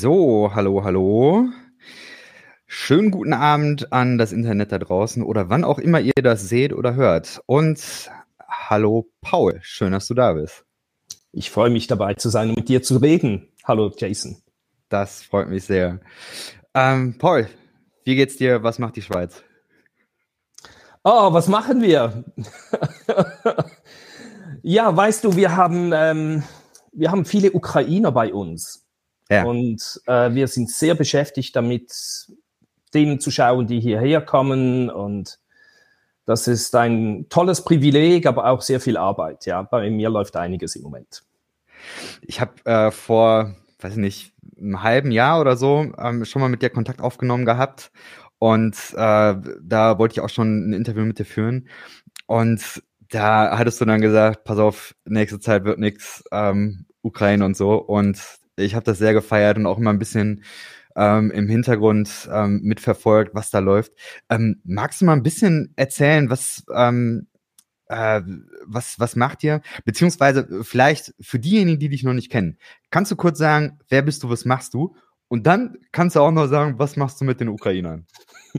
So, hallo, hallo. Schönen guten Abend an das Internet da draußen oder wann auch immer ihr das seht oder hört. Und hallo, Paul. Schön, dass du da bist. Ich freue mich dabei zu sein und mit dir zu reden. Hallo, Jason. Das freut mich sehr. Ähm, Paul, wie geht's dir? Was macht die Schweiz? Oh, was machen wir? ja, weißt du, wir haben, ähm, wir haben viele Ukrainer bei uns. Ja. Und äh, wir sind sehr beschäftigt damit, denen zu schauen, die hierher kommen. Und das ist ein tolles Privileg, aber auch sehr viel Arbeit. Ja, bei mir läuft einiges im Moment. Ich habe äh, vor, weiß ich nicht, einem halben Jahr oder so ähm, schon mal mit dir Kontakt aufgenommen gehabt. Und äh, da wollte ich auch schon ein Interview mit dir führen. Und da hattest du dann gesagt, pass auf, nächste Zeit wird nix, ähm, Ukraine und so. Und ich habe das sehr gefeiert und auch immer ein bisschen ähm, im Hintergrund ähm, mitverfolgt, was da läuft. Ähm, magst du mal ein bisschen erzählen, was, ähm, äh, was, was macht ihr? Beziehungsweise vielleicht für diejenigen, die dich noch nicht kennen, kannst du kurz sagen, wer bist du, was machst du? Und dann kannst du auch noch sagen, was machst du mit den Ukrainern?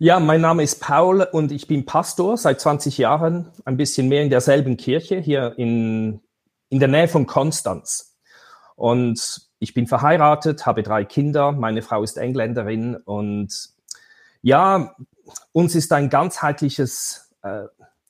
Ja, mein Name ist Paul und ich bin Pastor seit 20 Jahren, ein bisschen mehr in derselben Kirche hier in, in der Nähe von Konstanz. Und ich bin verheiratet, habe drei Kinder, meine Frau ist Engländerin und ja, uns ist ein ganzheitliches äh,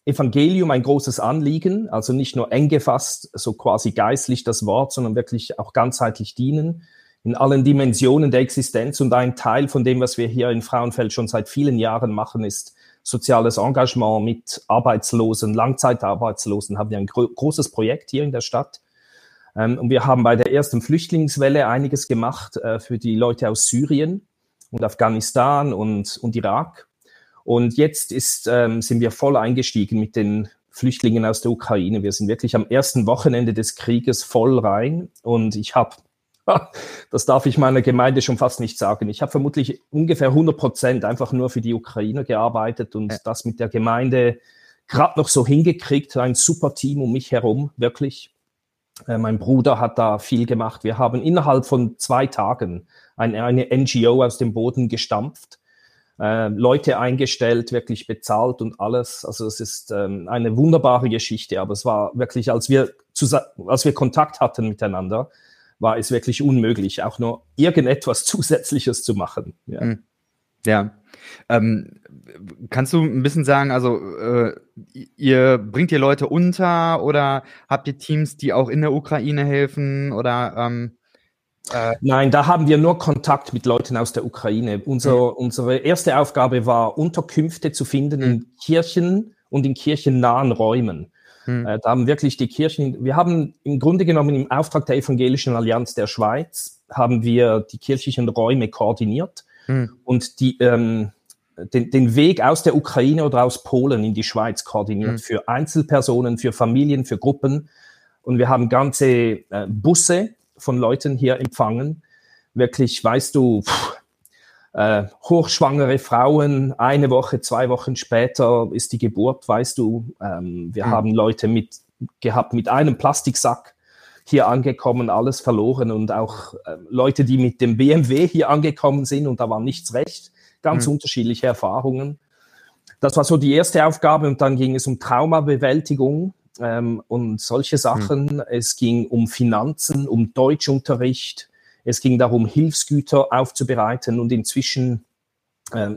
Evangelium ein großes Anliegen, also nicht nur eng gefasst, so quasi geistlich das Wort, sondern wirklich auch ganzheitlich dienen in allen Dimensionen der Existenz. Und ein Teil von dem, was wir hier in Frauenfeld schon seit vielen Jahren machen, ist soziales Engagement mit Arbeitslosen, Langzeitarbeitslosen. Haben wir ein gro großes Projekt hier in der Stadt und wir haben bei der ersten Flüchtlingswelle einiges gemacht äh, für die Leute aus Syrien und Afghanistan und, und Irak. Und jetzt ist, ähm, sind wir voll eingestiegen mit den Flüchtlingen aus der Ukraine. Wir sind wirklich am ersten Wochenende des Krieges voll rein. Und ich habe, das darf ich meiner Gemeinde schon fast nicht sagen, ich habe vermutlich ungefähr 100 Prozent einfach nur für die Ukrainer gearbeitet und das mit der Gemeinde gerade noch so hingekriegt. Ein super Team um mich herum, wirklich. Äh, mein Bruder hat da viel gemacht. Wir haben innerhalb von zwei Tagen eine, eine NGO aus dem Boden gestampft, äh, Leute eingestellt, wirklich bezahlt und alles. Also es ist ähm, eine wunderbare Geschichte. Aber es war wirklich, als wir, als wir Kontakt hatten miteinander, war es wirklich unmöglich, auch nur irgendetwas Zusätzliches zu machen. Ja. Hm. Ja. Ähm, kannst du ein bisschen sagen, also äh, ihr bringt ihr Leute unter oder habt ihr Teams, die auch in der Ukraine helfen oder ähm, äh Nein, da haben wir nur Kontakt mit Leuten aus der Ukraine. Unser, mhm. Unsere erste Aufgabe war, Unterkünfte zu finden mhm. in Kirchen und in kirchennahen Räumen. Mhm. Äh, da haben wirklich die Kirchen, wir haben im Grunde genommen im Auftrag der Evangelischen Allianz der Schweiz, haben wir die kirchlichen Räume koordiniert hm. und die, ähm, den, den Weg aus der Ukraine oder aus Polen in die Schweiz koordiniert hm. für Einzelpersonen, für Familien, für Gruppen. Und wir haben ganze äh, Busse von Leuten hier empfangen. Wirklich, weißt du, pff, äh, hochschwangere Frauen, eine Woche, zwei Wochen später ist die Geburt, weißt du. Ähm, wir hm. haben Leute mit, gehabt mit einem Plastiksack hier angekommen, alles verloren und auch äh, Leute, die mit dem BMW hier angekommen sind und da war nichts recht, ganz mhm. unterschiedliche Erfahrungen. Das war so die erste Aufgabe und dann ging es um Traumabewältigung ähm, und solche mhm. Sachen. Mhm. Es ging um Finanzen, um Deutschunterricht. Es ging darum, Hilfsgüter aufzubereiten und inzwischen äh,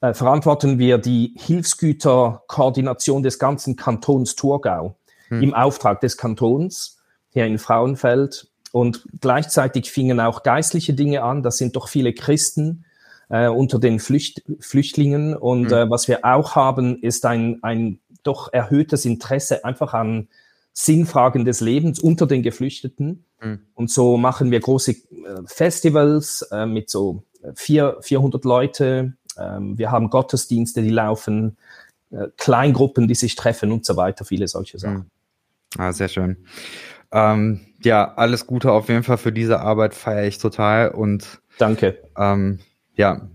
äh, verantworten wir die Hilfsgüterkoordination des ganzen Kantons Thurgau mhm. im Auftrag des Kantons hier in Frauenfeld. Und gleichzeitig fingen auch geistliche Dinge an. Das sind doch viele Christen äh, unter den Flücht Flüchtlingen. Und mhm. äh, was wir auch haben, ist ein, ein doch erhöhtes Interesse einfach an Sinnfragen des Lebens unter den Geflüchteten. Mhm. Und so machen wir große äh, Festivals äh, mit so vier, 400 Leute. Ähm, wir haben Gottesdienste, die laufen, äh, Kleingruppen, die sich treffen und so weiter, viele solche Sachen. Mhm. Ah, sehr schön. Ähm, ja, alles Gute auf jeden Fall für diese Arbeit feiere ich total und danke. Ähm, ja,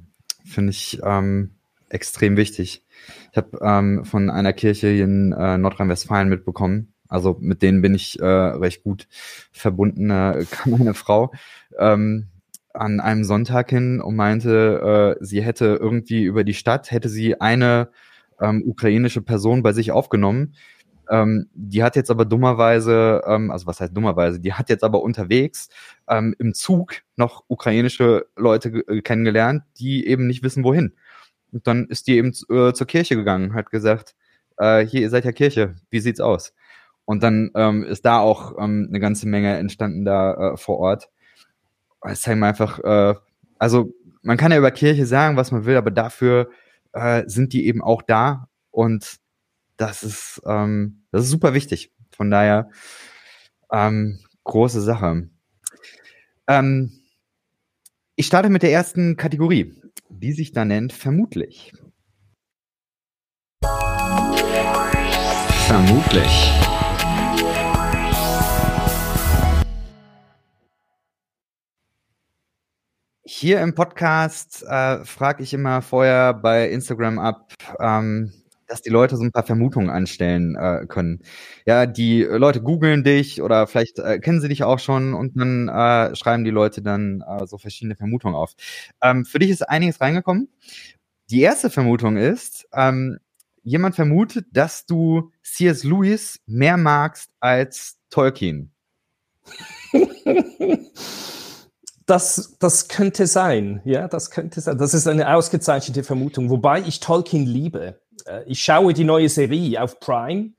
finde ich ähm, extrem wichtig. Ich habe ähm, von einer Kirche in äh, Nordrhein-Westfalen mitbekommen, Also mit denen bin ich äh, recht gut verbunden. Äh, kam meine Frau ähm, an einem Sonntag hin und meinte, äh, sie hätte irgendwie über die Stadt, hätte sie eine ähm, ukrainische Person bei sich aufgenommen. Ähm, die hat jetzt aber dummerweise, ähm, also was heißt dummerweise, die hat jetzt aber unterwegs ähm, im Zug noch ukrainische Leute äh, kennengelernt, die eben nicht wissen, wohin. Und dann ist die eben äh, zur Kirche gegangen, hat gesagt, äh, hier, ihr seid ja Kirche, wie sieht's aus? Und dann ähm, ist da auch ähm, eine ganze Menge entstanden da äh, vor Ort. Es zeigt mir einfach, äh, also man kann ja über Kirche sagen, was man will, aber dafür äh, sind die eben auch da und das ist, ähm, das ist super wichtig. Von daher ähm, große Sache. Ähm, ich starte mit der ersten Kategorie, die sich da nennt vermutlich. Vermutlich. Hier im Podcast äh, frage ich immer vorher bei Instagram ab, ähm, dass die Leute so ein paar Vermutungen anstellen äh, können. Ja, die Leute googeln dich oder vielleicht äh, kennen sie dich auch schon und dann äh, schreiben die Leute dann äh, so verschiedene Vermutungen auf. Ähm, für dich ist einiges reingekommen. Die erste Vermutung ist, ähm, jemand vermutet, dass du C.S. Lewis mehr magst als Tolkien. Das, das könnte sein, ja, das könnte sein. Das ist eine ausgezeichnete Vermutung, wobei ich Tolkien liebe. Äh, ich schaue die neue Serie auf Prime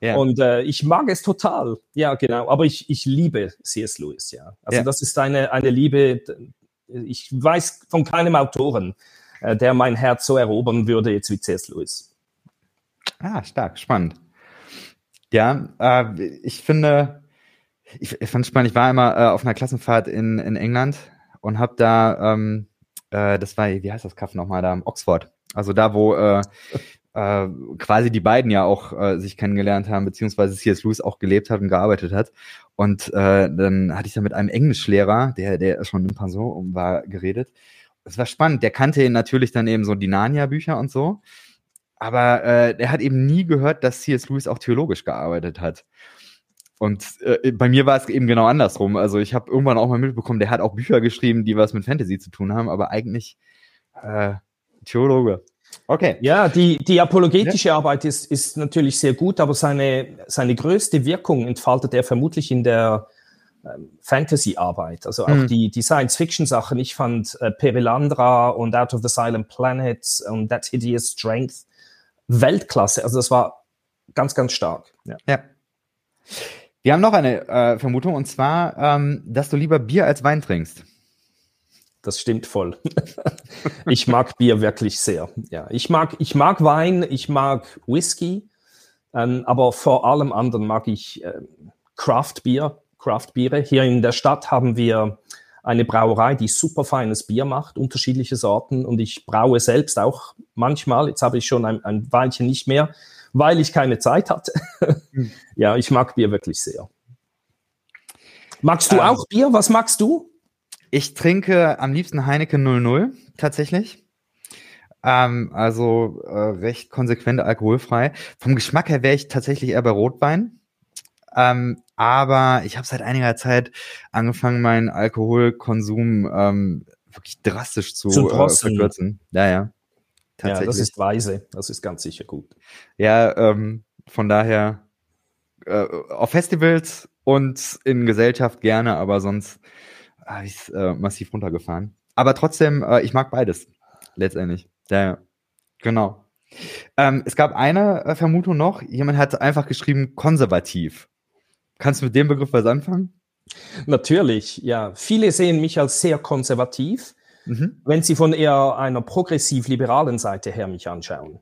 ja. und äh, ich mag es total. Ja, genau. Aber ich, ich liebe C.S. Lewis, ja. Also ja. das ist eine, eine Liebe, ich weiß von keinem Autoren, äh, der mein Herz so erobern würde jetzt wie C.S. Lewis. Ah, stark, spannend. Ja, äh, ich finde, ich, ich fand es spannend. Ich war einmal äh, auf einer Klassenfahrt in, in England und habe da, ähm, äh, das war, wie heißt das Kaff nochmal, da Oxford. Also da, wo äh, äh, quasi die beiden ja auch äh, sich kennengelernt haben, beziehungsweise C.S. Lewis auch gelebt hat und gearbeitet hat. Und äh, dann hatte ich da mit einem Englischlehrer, der, der schon in Pension war, geredet. Es war spannend. Der kannte natürlich dann eben so die Narnia-Bücher und so. Aber äh, er hat eben nie gehört, dass C.S. Lewis auch theologisch gearbeitet hat. Und äh, bei mir war es eben genau andersrum. Also ich habe irgendwann auch mal mitbekommen, der hat auch Bücher geschrieben, die was mit Fantasy zu tun haben, aber eigentlich äh, Theologe. Okay. Ja, die, die apologetische ja. Arbeit ist, ist natürlich sehr gut, aber seine, seine größte Wirkung entfaltet er vermutlich in der ähm, Fantasy-Arbeit. Also auch mhm. die, die Science-Fiction-Sachen. Ich fand äh, Perilandra und Out of the Silent Planet und That Hideous Strength Weltklasse. Also das war ganz, ganz stark. Ja. ja. Wir haben noch eine äh, Vermutung und zwar, ähm, dass du lieber Bier als Wein trinkst. Das stimmt voll. ich mag Bier wirklich sehr. Ja, ich mag, ich mag Wein, ich mag Whisky, ähm, aber vor allem anderen mag ich äh, Craft Bier, Craft Biere. Hier in der Stadt haben wir eine Brauerei, die super feines Bier macht, unterschiedliche Sorten und ich braue selbst auch manchmal. Jetzt habe ich schon ein, ein Weilchen nicht mehr weil ich keine Zeit hatte. Hm. ja, ich mag Bier wirklich sehr. Magst du ähm, auch Bier? Was magst du? Ich trinke am liebsten Heineken 00 tatsächlich. Ähm, also äh, recht konsequent alkoholfrei. Vom Geschmack her wäre ich tatsächlich eher bei Rotwein. Ähm, aber ich habe seit einiger Zeit angefangen, meinen Alkoholkonsum ähm, wirklich drastisch zu, zu äh, verkürzen. Ja, ja. Ja, das ist weise. Das ist ganz sicher gut. Ja, ähm, von daher äh, auf Festivals und in Gesellschaft gerne, aber sonst habe ich es äh, massiv runtergefahren. Aber trotzdem, äh, ich mag beides letztendlich. Ja, genau. Ähm, es gab eine äh, Vermutung noch. Jemand hat einfach geschrieben konservativ. Kannst du mit dem Begriff was anfangen? Natürlich, ja. Viele sehen mich als sehr konservativ. Mhm. wenn Sie von eher einer progressiv-liberalen Seite her mich anschauen.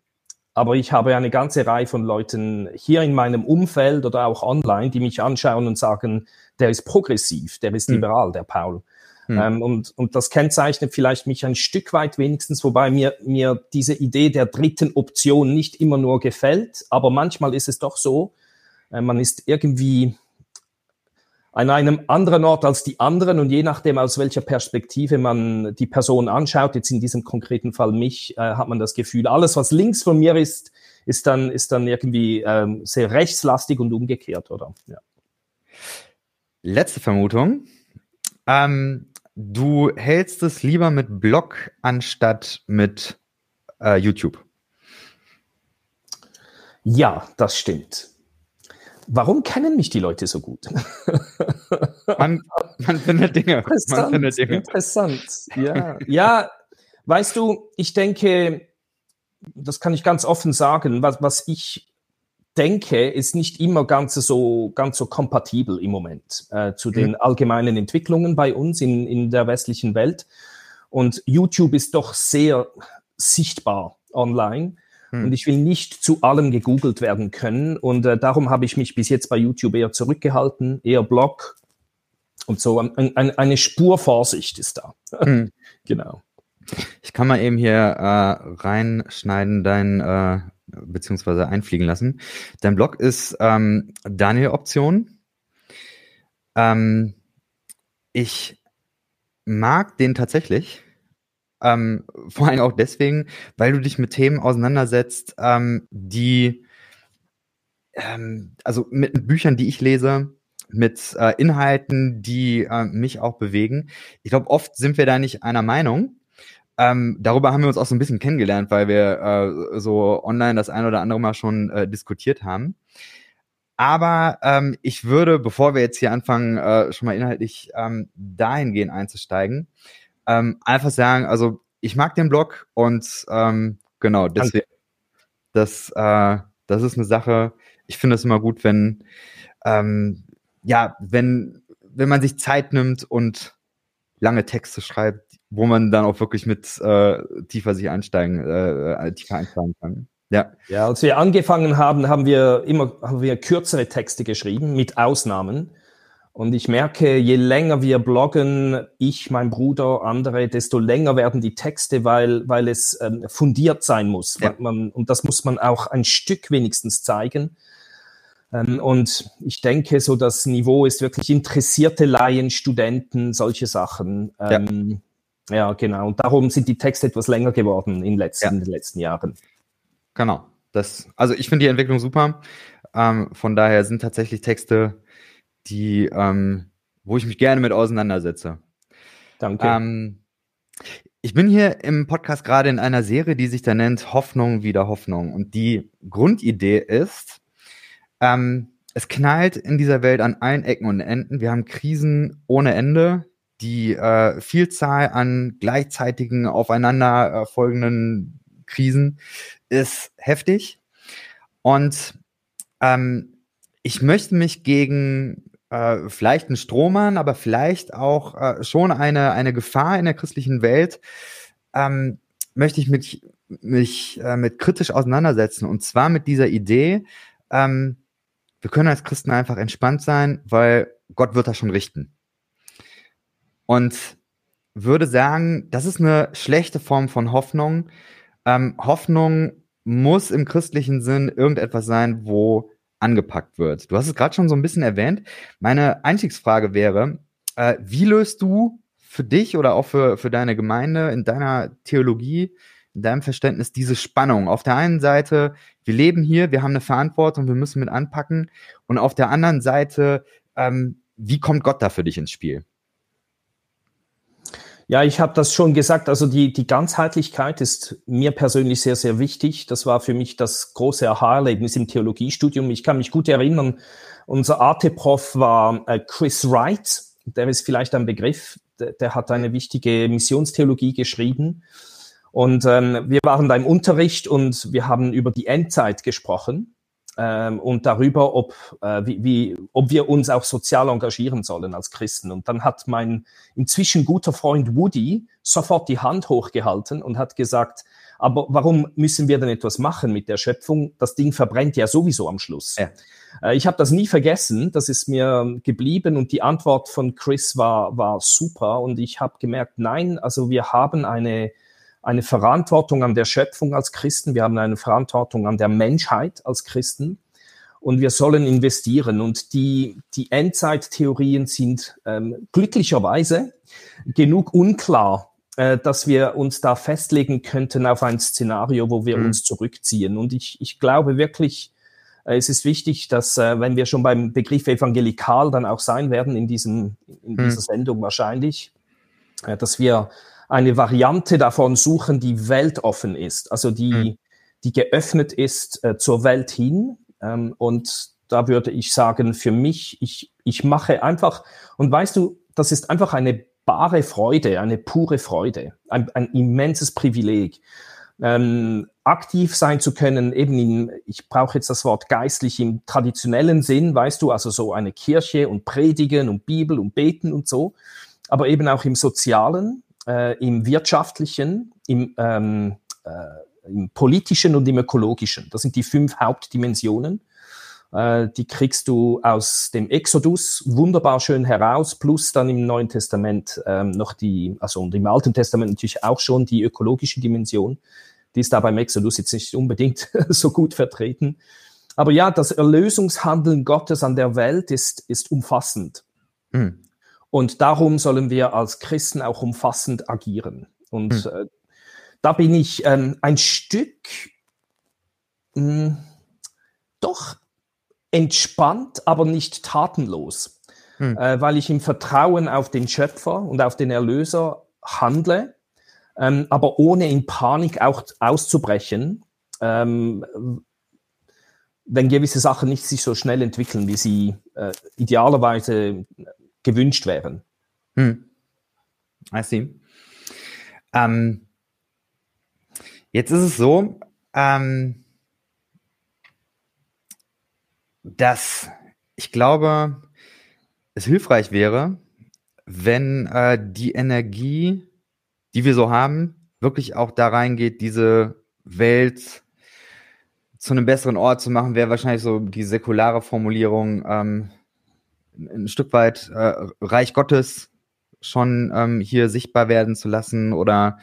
Aber ich habe eine ganze Reihe von Leuten hier in meinem Umfeld oder auch online, die mich anschauen und sagen, der ist progressiv, der ist mhm. liberal, der Paul. Mhm. Ähm, und, und das kennzeichnet vielleicht mich ein Stück weit wenigstens, wobei mir, mir diese Idee der dritten Option nicht immer nur gefällt. Aber manchmal ist es doch so, äh, man ist irgendwie an einem anderen Ort als die anderen und je nachdem, aus welcher Perspektive man die Person anschaut, jetzt in diesem konkreten Fall mich, äh, hat man das Gefühl, alles, was links von mir ist, ist dann, ist dann irgendwie ähm, sehr rechtslastig und umgekehrt, oder? Ja. Letzte Vermutung. Ähm, du hältst es lieber mit Blog anstatt mit äh, YouTube. Ja, das stimmt. Warum kennen mich die Leute so gut? man, man findet Dinge. Interessant, man findet Dinge. interessant. Ja. ja, weißt du, ich denke, das kann ich ganz offen sagen, was, was ich denke, ist nicht immer ganz so, ganz so kompatibel im Moment äh, zu den mhm. allgemeinen Entwicklungen bei uns in, in der westlichen Welt. Und YouTube ist doch sehr sichtbar online. Hm. Und ich will nicht zu allem gegoogelt werden können. Und äh, darum habe ich mich bis jetzt bei YouTube eher zurückgehalten, eher Blog. Und so ein, ein, eine Spur Vorsicht ist da. Hm. genau. Ich kann mal eben hier äh, reinschneiden, dein, äh, beziehungsweise einfliegen lassen. Dein Blog ist ähm, Daniel Option. Ähm, ich mag den tatsächlich. Ähm, vor allem auch deswegen, weil du dich mit Themen auseinandersetzt, ähm, die, ähm, also mit Büchern, die ich lese, mit äh, Inhalten, die äh, mich auch bewegen. Ich glaube, oft sind wir da nicht einer Meinung. Ähm, darüber haben wir uns auch so ein bisschen kennengelernt, weil wir äh, so online das ein oder andere Mal schon äh, diskutiert haben. Aber ähm, ich würde, bevor wir jetzt hier anfangen, äh, schon mal inhaltlich ähm, dahingehend einzusteigen, ähm, einfach sagen, also ich mag den Blog und ähm, genau, deswegen, das, äh, das ist eine Sache, ich finde es immer gut, wenn, ähm, ja, wenn, wenn man sich Zeit nimmt und lange Texte schreibt, wo man dann auch wirklich mit äh, tiefer sich einsteigen, äh, äh tiefer einsteigen kann. Ja. Ja, als wir angefangen haben, haben wir immer haben wir kürzere Texte geschrieben, mit Ausnahmen. Und ich merke, je länger wir bloggen, ich, mein Bruder, andere, desto länger werden die Texte, weil, weil es ähm, fundiert sein muss. Ja. Man, und das muss man auch ein Stück wenigstens zeigen. Ähm, und ich denke, so das Niveau ist wirklich interessierte Laien, Studenten, solche Sachen. Ähm, ja. ja. genau. Und darum sind die Texte etwas länger geworden in, letzten, ja. in den letzten Jahren. Genau. Das, also ich finde die Entwicklung super. Ähm, von daher sind tatsächlich Texte die, ähm, wo ich mich gerne mit auseinandersetze. Danke. Ähm, ich bin hier im Podcast gerade in einer Serie, die sich da nennt Hoffnung wieder Hoffnung. Und die Grundidee ist, ähm, es knallt in dieser Welt an allen Ecken und Enden. Wir haben Krisen ohne Ende. Die äh, Vielzahl an gleichzeitigen aufeinander äh, Krisen ist heftig. Und ähm, ich möchte mich gegen äh, vielleicht ein Strohmann, aber vielleicht auch äh, schon eine, eine Gefahr in der christlichen Welt, ähm, möchte ich mich, mich äh, mit kritisch auseinandersetzen. Und zwar mit dieser Idee, ähm, wir können als Christen einfach entspannt sein, weil Gott wird das schon richten. Und würde sagen, das ist eine schlechte Form von Hoffnung. Ähm, Hoffnung muss im christlichen Sinn irgendetwas sein, wo angepackt wird. Du hast es gerade schon so ein bisschen erwähnt. Meine Einstiegsfrage wäre, äh, wie löst du für dich oder auch für, für deine Gemeinde in deiner Theologie, in deinem Verständnis diese Spannung? Auf der einen Seite, wir leben hier, wir haben eine Verantwortung, wir müssen mit anpacken. Und auf der anderen Seite, ähm, wie kommt Gott da für dich ins Spiel? Ja, ich habe das schon gesagt. Also die, die Ganzheitlichkeit ist mir persönlich sehr, sehr wichtig. Das war für mich das große Aha-Erlebnis im Theologiestudium. Ich kann mich gut erinnern, unser AT-Prof war äh, Chris Wright. Der ist vielleicht ein Begriff. Der, der hat eine wichtige Missionstheologie geschrieben. Und ähm, wir waren da im Unterricht und wir haben über die Endzeit gesprochen und darüber, ob, äh, wie, wie, ob wir uns auch sozial engagieren sollen als Christen. Und dann hat mein inzwischen guter Freund Woody sofort die Hand hochgehalten und hat gesagt, aber warum müssen wir denn etwas machen mit der Schöpfung? Das Ding verbrennt ja sowieso am Schluss. Ja. Äh, ich habe das nie vergessen, das ist mir geblieben und die Antwort von Chris war, war super und ich habe gemerkt, nein, also wir haben eine eine Verantwortung an der Schöpfung als Christen, wir haben eine Verantwortung an der Menschheit als Christen. und wir sollen investieren. Und die, die Endzeittheorien sind ähm, glücklicherweise genug unklar, äh, dass wir uns da festlegen könnten auf ein Szenario, wo wir mhm. uns zurückziehen. Und ich, ich glaube wirklich, äh, es ist wichtig, dass, äh, wenn wir schon beim Begriff evangelikal dann auch sein werden in, diesem, in mhm. dieser Sendung wahrscheinlich, äh, dass wir eine Variante davon suchen, die weltoffen ist, also die, mhm. die geöffnet ist äh, zur Welt hin, ähm, und da würde ich sagen, für mich, ich, ich mache einfach, und weißt du, das ist einfach eine bare Freude, eine pure Freude, ein, ein immenses Privileg. Ähm, aktiv sein zu können, eben in, ich brauche jetzt das Wort geistlich im traditionellen Sinn, weißt du, also so eine Kirche und Predigen und Bibel und Beten und so, aber eben auch im Sozialen, äh, im Wirtschaftlichen, im, ähm, äh, im politischen und im ökologischen. Das sind die fünf Hauptdimensionen. Äh, die kriegst du aus dem Exodus wunderbar schön heraus, plus dann im Neuen Testament ähm, noch die, also und im Alten Testament natürlich auch schon die ökologische Dimension. Die ist da beim Exodus jetzt nicht unbedingt so gut vertreten. Aber ja, das Erlösungshandeln Gottes an der Welt ist, ist umfassend. Mhm. Und darum sollen wir als Christen auch umfassend agieren. Und mhm. äh, da bin ich ähm, ein Stück mh, hm, doch entspannt, aber nicht tatenlos, hm. äh, weil ich im Vertrauen auf den Schöpfer und auf den Erlöser handle, ähm, aber ohne in Panik auch auszubrechen, ähm, wenn gewisse Sachen nicht sich so schnell entwickeln, wie sie äh, idealerweise gewünscht wären. Hm. I see. Ähm, Jetzt ist es so, ähm, dass ich glaube, es hilfreich wäre, wenn äh, die Energie, die wir so haben, wirklich auch da reingeht, diese Welt zu einem besseren Ort zu machen, wäre wahrscheinlich so die säkulare Formulierung, ähm, ein Stück weit äh, Reich Gottes schon ähm, hier sichtbar werden zu lassen oder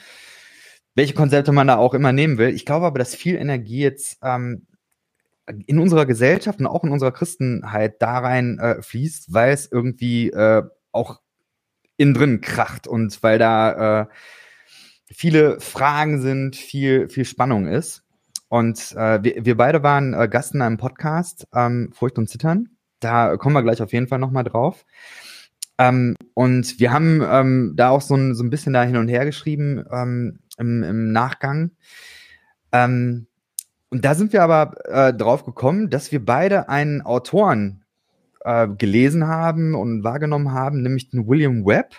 welche Konzepte man da auch immer nehmen will. Ich glaube aber, dass viel Energie jetzt ähm, in unserer Gesellschaft und auch in unserer Christenheit da rein äh, fließt, weil es irgendwie äh, auch innen drin kracht und weil da äh, viele Fragen sind, viel, viel Spannung ist. Und äh, wir, wir beide waren äh, Gast in einem Podcast, ähm, Furcht und Zittern. Da kommen wir gleich auf jeden Fall nochmal drauf. Ähm, und wir haben ähm, da auch so ein, so ein bisschen da hin und her geschrieben, ähm, im, im Nachgang. Ähm, und da sind wir aber äh, drauf gekommen, dass wir beide einen Autoren äh, gelesen haben und wahrgenommen haben, nämlich den William Webb.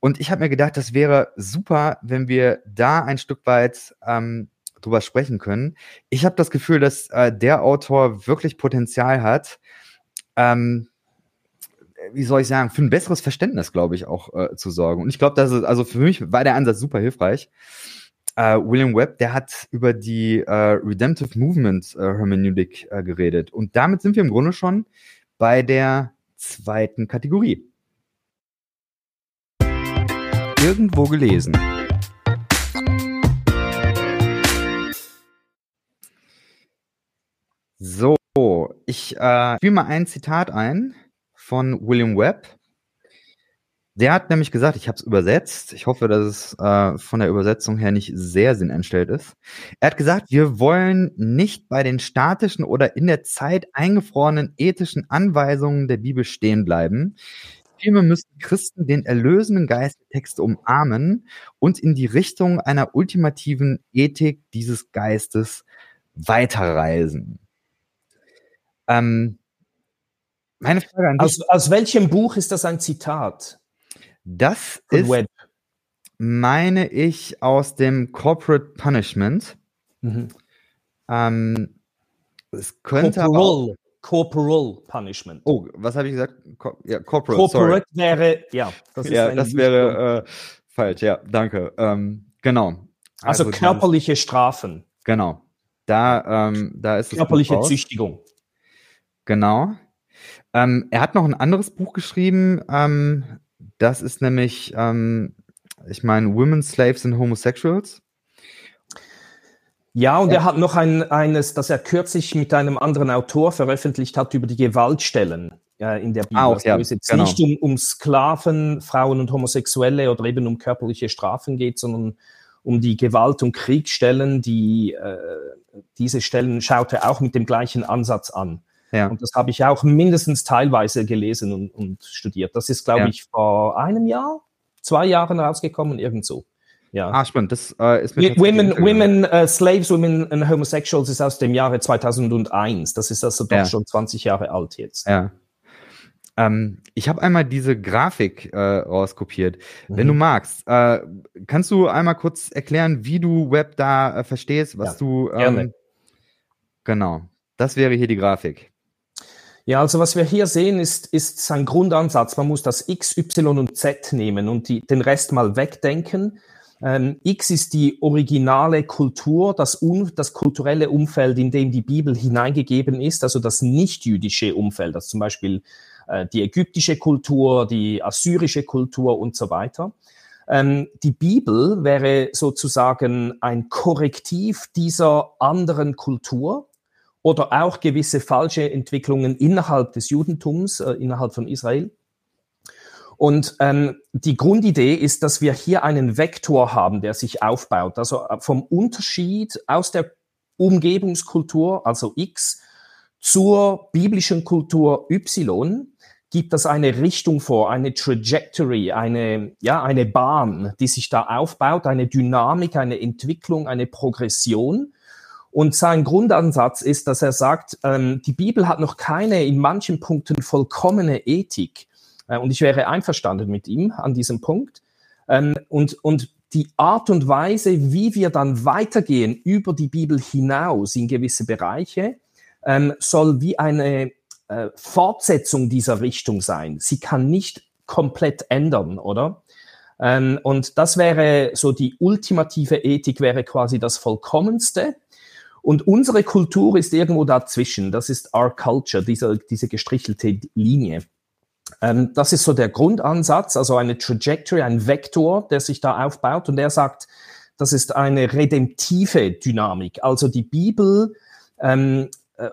Und ich habe mir gedacht, das wäre super, wenn wir da ein Stück weit ähm, drüber sprechen können. Ich habe das Gefühl, dass äh, der Autor wirklich Potenzial hat, ähm, wie soll ich sagen, für ein besseres Verständnis, glaube ich, auch äh, zu sorgen. Und ich glaube, dass es, also für mich war der Ansatz super hilfreich. Äh, William Webb, der hat über die äh, Redemptive Movement äh, Hermeneutik äh, geredet. Und damit sind wir im Grunde schon bei der zweiten Kategorie. Irgendwo gelesen. So, ich äh, spiele mal ein Zitat ein von William Webb. Der hat nämlich gesagt, ich habe es übersetzt. Ich hoffe, dass es äh, von der Übersetzung her nicht sehr sinnentstellt ist. Er hat gesagt, wir wollen nicht bei den statischen oder in der Zeit eingefrorenen ethischen Anweisungen der Bibel stehen bleiben. Vielmehr müssen Christen den erlösenden Geist der Texte umarmen und in die Richtung einer ultimativen Ethik dieses Geistes weiterreisen. Ähm, meine Frage an dich. Aus, aus welchem Buch ist das ein Zitat? Das ist, Web. meine ich, aus dem Corporate Punishment. Mhm. Ähm, es könnte Corporal, Corporal Punishment. Oh, was habe ich gesagt? Co ja, Corporal. Corporate sorry. wäre, ja, das, ja, das wäre äh, falsch. Ja, danke. Ähm, genau. Also, also körperliche Strafen. Genau. Da, ähm, da ist körperliche Züchtigung. Genau. Ähm, er hat noch ein anderes Buch geschrieben. Ähm, das ist nämlich, ähm, ich meine, Women, Slaves and Homosexuals. Ja, und ja. er hat noch ein, eines, das er kürzlich mit einem anderen Autor veröffentlicht hat über die Gewaltstellen äh, in der Bibel. Auch, also, ja, es jetzt genau. nicht um, um Sklaven, Frauen und Homosexuelle oder eben um körperliche Strafen geht, sondern um die Gewalt- und Kriegsstellen, die äh, diese Stellen schaut er auch mit dem gleichen Ansatz an. Ja. Und das habe ich auch mindestens teilweise gelesen und, und studiert. Das ist, glaube ja. ich, vor einem Jahr, zwei Jahren rausgekommen, irgend so. Ja. Ah, spannend. Das äh, ist mir Women, Women uh, Slaves, Women and Homosexuals ist aus dem Jahre 2001. Das ist also doch ja. schon 20 Jahre alt jetzt. Ja. Ähm, ich habe einmal diese Grafik äh, rauskopiert. Mhm. Wenn du magst, äh, kannst du einmal kurz erklären, wie du Web da äh, verstehst, was ja, du. Ähm, gerne. Genau. Das wäre hier die Grafik. Ja, also was wir hier sehen, ist, ist sein Grundansatz. Man muss das X, Y und Z nehmen und die, den Rest mal wegdenken. Ähm, X ist die originale Kultur, das, un, das kulturelle Umfeld, in dem die Bibel hineingegeben ist, also das nicht-jüdische Umfeld, das zum Beispiel äh, die ägyptische Kultur, die assyrische Kultur und so weiter. Ähm, die Bibel wäre sozusagen ein Korrektiv dieser anderen Kultur oder auch gewisse falsche Entwicklungen innerhalb des Judentums, äh, innerhalb von Israel. Und ähm, die Grundidee ist, dass wir hier einen Vektor haben, der sich aufbaut. Also äh, vom Unterschied aus der Umgebungskultur, also X, zur biblischen Kultur Y, gibt das eine Richtung vor, eine Trajectory, eine, ja, eine Bahn, die sich da aufbaut, eine Dynamik, eine Entwicklung, eine Progression. Und sein Grundansatz ist, dass er sagt, ähm, die Bibel hat noch keine in manchen Punkten vollkommene Ethik. Äh, und ich wäre einverstanden mit ihm an diesem Punkt. Ähm, und, und die Art und Weise, wie wir dann weitergehen über die Bibel hinaus in gewisse Bereiche, ähm, soll wie eine äh, Fortsetzung dieser Richtung sein. Sie kann nicht komplett ändern, oder? Ähm, und das wäre so die ultimative Ethik, wäre quasi das Vollkommenste. Und unsere Kultur ist irgendwo dazwischen. Das ist our culture, diese, diese gestrichelte Linie. Ähm, das ist so der Grundansatz, also eine Trajectory, ein Vektor, der sich da aufbaut. Und er sagt, das ist eine redemptive Dynamik. Also die Bibel ähm, äh,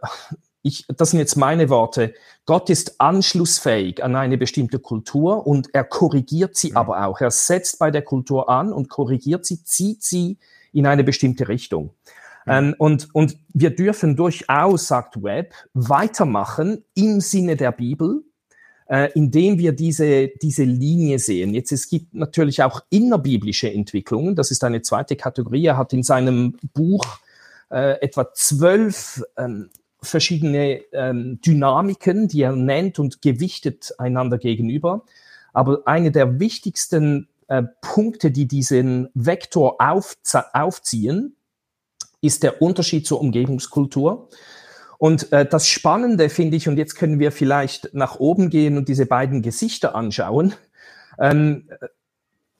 ich, das sind jetzt meine Worte, Gott ist anschlussfähig an eine bestimmte Kultur und er korrigiert sie mhm. aber auch. Er setzt bei der Kultur an und korrigiert sie, zieht sie in eine bestimmte Richtung. Ähm, und, und wir dürfen durchaus, sagt Webb, weitermachen im Sinne der Bibel, äh, indem wir diese, diese Linie sehen. Jetzt, es gibt natürlich auch innerbiblische Entwicklungen. Das ist eine zweite Kategorie. Er hat in seinem Buch äh, etwa zwölf ähm, verschiedene ähm, Dynamiken, die er nennt und gewichtet einander gegenüber. Aber eine der wichtigsten äh, Punkte, die diesen Vektor aufziehen, ist der Unterschied zur Umgebungskultur. Und äh, das Spannende finde ich, und jetzt können wir vielleicht nach oben gehen und diese beiden Gesichter anschauen. Ähm,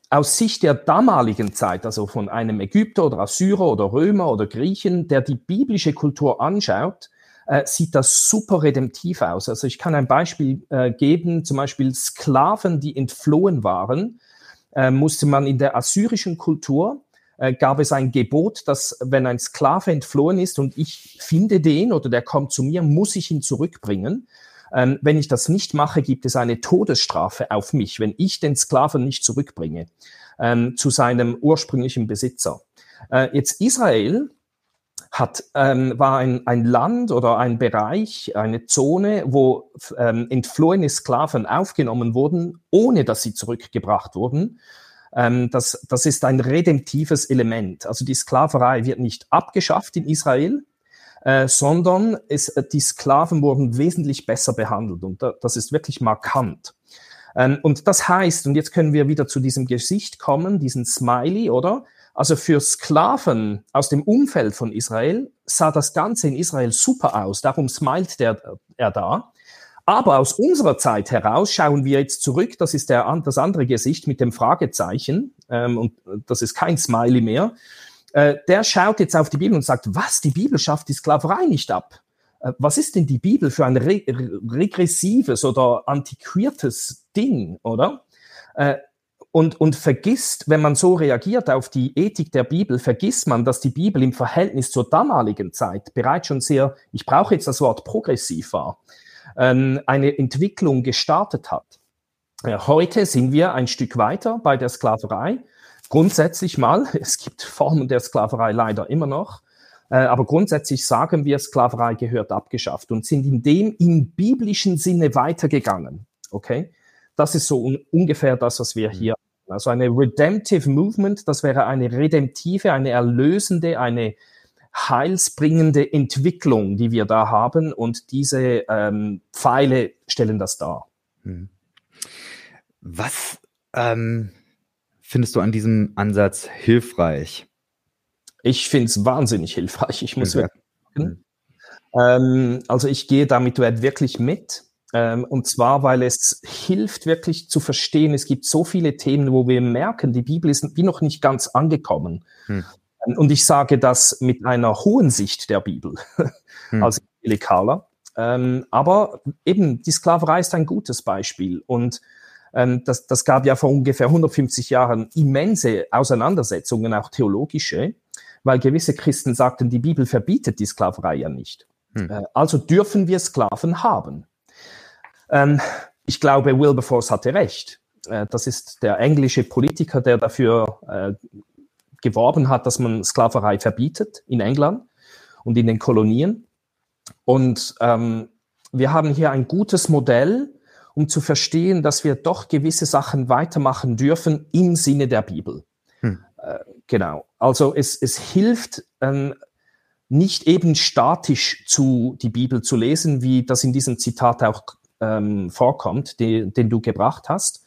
aus Sicht der damaligen Zeit, also von einem Ägypter oder Assyrer oder Römer oder Griechen, der die biblische Kultur anschaut, äh, sieht das super redemptiv aus. Also ich kann ein Beispiel äh, geben, zum Beispiel Sklaven, die entflohen waren, äh, musste man in der assyrischen Kultur äh, gab es ein Gebot, dass wenn ein Sklave entflohen ist und ich finde den oder der kommt zu mir, muss ich ihn zurückbringen. Ähm, wenn ich das nicht mache, gibt es eine Todesstrafe auf mich, wenn ich den Sklaven nicht zurückbringe ähm, zu seinem ursprünglichen Besitzer. Äh, jetzt Israel hat, ähm, war ein, ein Land oder ein Bereich, eine Zone, wo ähm, entflohene Sklaven aufgenommen wurden, ohne dass sie zurückgebracht wurden. Ähm, das, das ist ein redemptives Element. Also die Sklaverei wird nicht abgeschafft in Israel, äh, sondern es, die Sklaven wurden wesentlich besser behandelt. Und da, das ist wirklich markant. Ähm, und das heißt, und jetzt können wir wieder zu diesem Gesicht kommen, diesen Smiley, oder? Also für Sklaven aus dem Umfeld von Israel sah das Ganze in Israel super aus. Darum smilet er da. Aber aus unserer Zeit heraus schauen wir jetzt zurück. Das ist der, das andere Gesicht mit dem Fragezeichen. Ähm, und das ist kein Smiley mehr. Äh, der schaut jetzt auf die Bibel und sagt, was, die Bibel schafft die Sklaverei nicht ab. Äh, was ist denn die Bibel für ein re regressives oder antiquiertes Ding, oder? Äh, und, und vergisst, wenn man so reagiert auf die Ethik der Bibel, vergisst man, dass die Bibel im Verhältnis zur damaligen Zeit bereits schon sehr, ich brauche jetzt das Wort progressiv war, ähm, eine Entwicklung gestartet hat. Ja, heute sind wir ein Stück weiter bei der Sklaverei. Grundsätzlich mal, es gibt Formen der Sklaverei leider immer noch, äh, aber grundsätzlich sagen wir, Sklaverei gehört abgeschafft und sind in dem im biblischen Sinne weitergegangen. Okay? Das ist so un ungefähr das, was wir mhm. hier also eine Redemptive Movement, das wäre eine redemptive, eine erlösende, eine heilsbringende Entwicklung, die wir da haben. Und diese ähm, Pfeile stellen das dar. Mhm. Was ähm, findest du an diesem Ansatz hilfreich? Ich finde es wahnsinnig hilfreich. Ich muss ja. wirklich sagen. Ähm, also ich gehe damit wirklich mit. Ähm, und zwar, weil es hilft wirklich zu verstehen, es gibt so viele Themen, wo wir merken, die Bibel ist wie noch nicht ganz angekommen. Hm. Ähm, und ich sage das mit einer hohen Sicht der Bibel hm. als Evangelikaler. Ähm, aber eben, die Sklaverei ist ein gutes Beispiel. Und ähm, das, das gab ja vor ungefähr 150 Jahren immense Auseinandersetzungen, auch theologische, weil gewisse Christen sagten, die Bibel verbietet die Sklaverei ja nicht. Hm. Äh, also dürfen wir Sklaven haben. Ähm, ich glaube, Wilberforce hatte recht. Äh, das ist der englische Politiker, der dafür äh, geworben hat, dass man Sklaverei verbietet in England und in den Kolonien. Und ähm, wir haben hier ein gutes Modell, um zu verstehen, dass wir doch gewisse Sachen weitermachen dürfen im Sinne der Bibel. Hm. Äh, genau. Also es, es hilft, ähm, nicht eben statisch zu die Bibel zu lesen, wie das in diesem Zitat auch ähm, vorkommt, die, den du gebracht hast.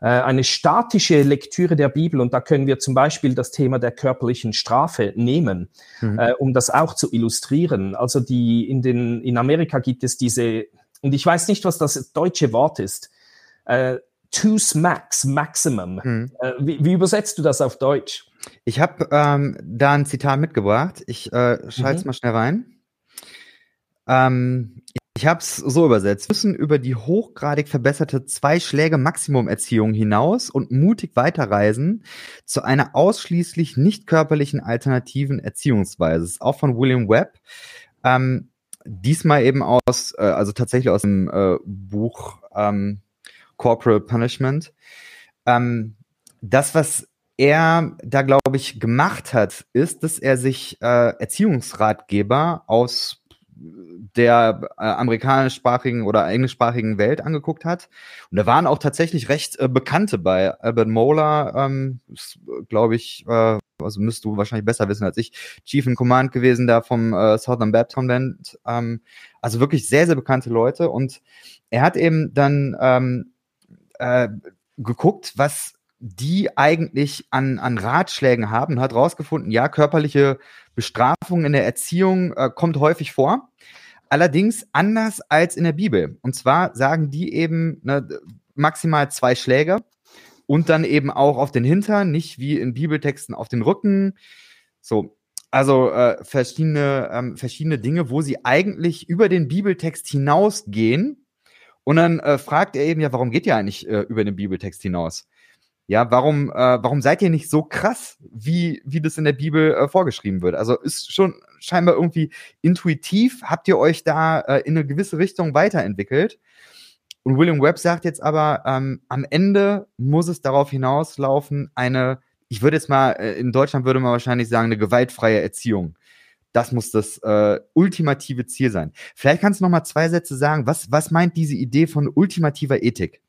Äh, eine statische Lektüre der Bibel, und da können wir zum Beispiel das Thema der körperlichen Strafe nehmen, mhm. äh, um das auch zu illustrieren. Also die in den in Amerika gibt es diese, und ich weiß nicht, was das deutsche Wort ist. Äh, two smacks, maximum. Mhm. Äh, wie, wie, übersetzt du das auf Deutsch? Ich habe ähm, da ein Zitat mitgebracht. Ich äh, schalte es mhm. mal schnell rein. Ähm, ich habe es so übersetzt. Wir müssen über die hochgradig verbesserte Zwei-Schläge-Maximum-Erziehung hinaus und mutig weiterreisen zu einer ausschließlich nicht körperlichen alternativen Erziehungsweise. Das ist auch von William Webb. Ähm, diesmal eben aus, äh, also tatsächlich aus dem äh, Buch ähm, Corporal Punishment. Ähm, das, was er da, glaube ich, gemacht hat, ist, dass er sich äh, Erziehungsratgeber aus der äh, amerikanischsprachigen oder englischsprachigen Welt angeguckt hat. Und da waren auch tatsächlich recht äh, Bekannte bei. Albert Moeller, ähm, glaube ich, äh, also müsst du wahrscheinlich besser wissen als ich, Chief in Command gewesen da vom äh, Southern Baptist Band. Ähm, also wirklich sehr, sehr bekannte Leute. Und er hat eben dann ähm, äh, geguckt, was die eigentlich an, an Ratschlägen haben, hat rausgefunden, ja, körperliche Bestrafung in der Erziehung äh, kommt häufig vor. Allerdings anders als in der Bibel. Und zwar sagen die eben ne, maximal zwei Schläge und dann eben auch auf den Hintern, nicht wie in Bibeltexten auf den Rücken. So, also äh, verschiedene, ähm, verschiedene Dinge, wo sie eigentlich über den Bibeltext hinausgehen. Und dann äh, fragt er eben, ja, warum geht ihr eigentlich äh, über den Bibeltext hinaus? Ja, warum, äh, warum seid ihr nicht so krass, wie, wie das in der Bibel äh, vorgeschrieben wird? Also ist schon scheinbar irgendwie intuitiv, habt ihr euch da äh, in eine gewisse Richtung weiterentwickelt. Und William Webb sagt jetzt aber, ähm, am Ende muss es darauf hinauslaufen, eine, ich würde jetzt mal, äh, in Deutschland würde man wahrscheinlich sagen, eine gewaltfreie Erziehung. Das muss das äh, ultimative Ziel sein. Vielleicht kannst du noch mal zwei Sätze sagen. Was, was meint diese Idee von ultimativer Ethik?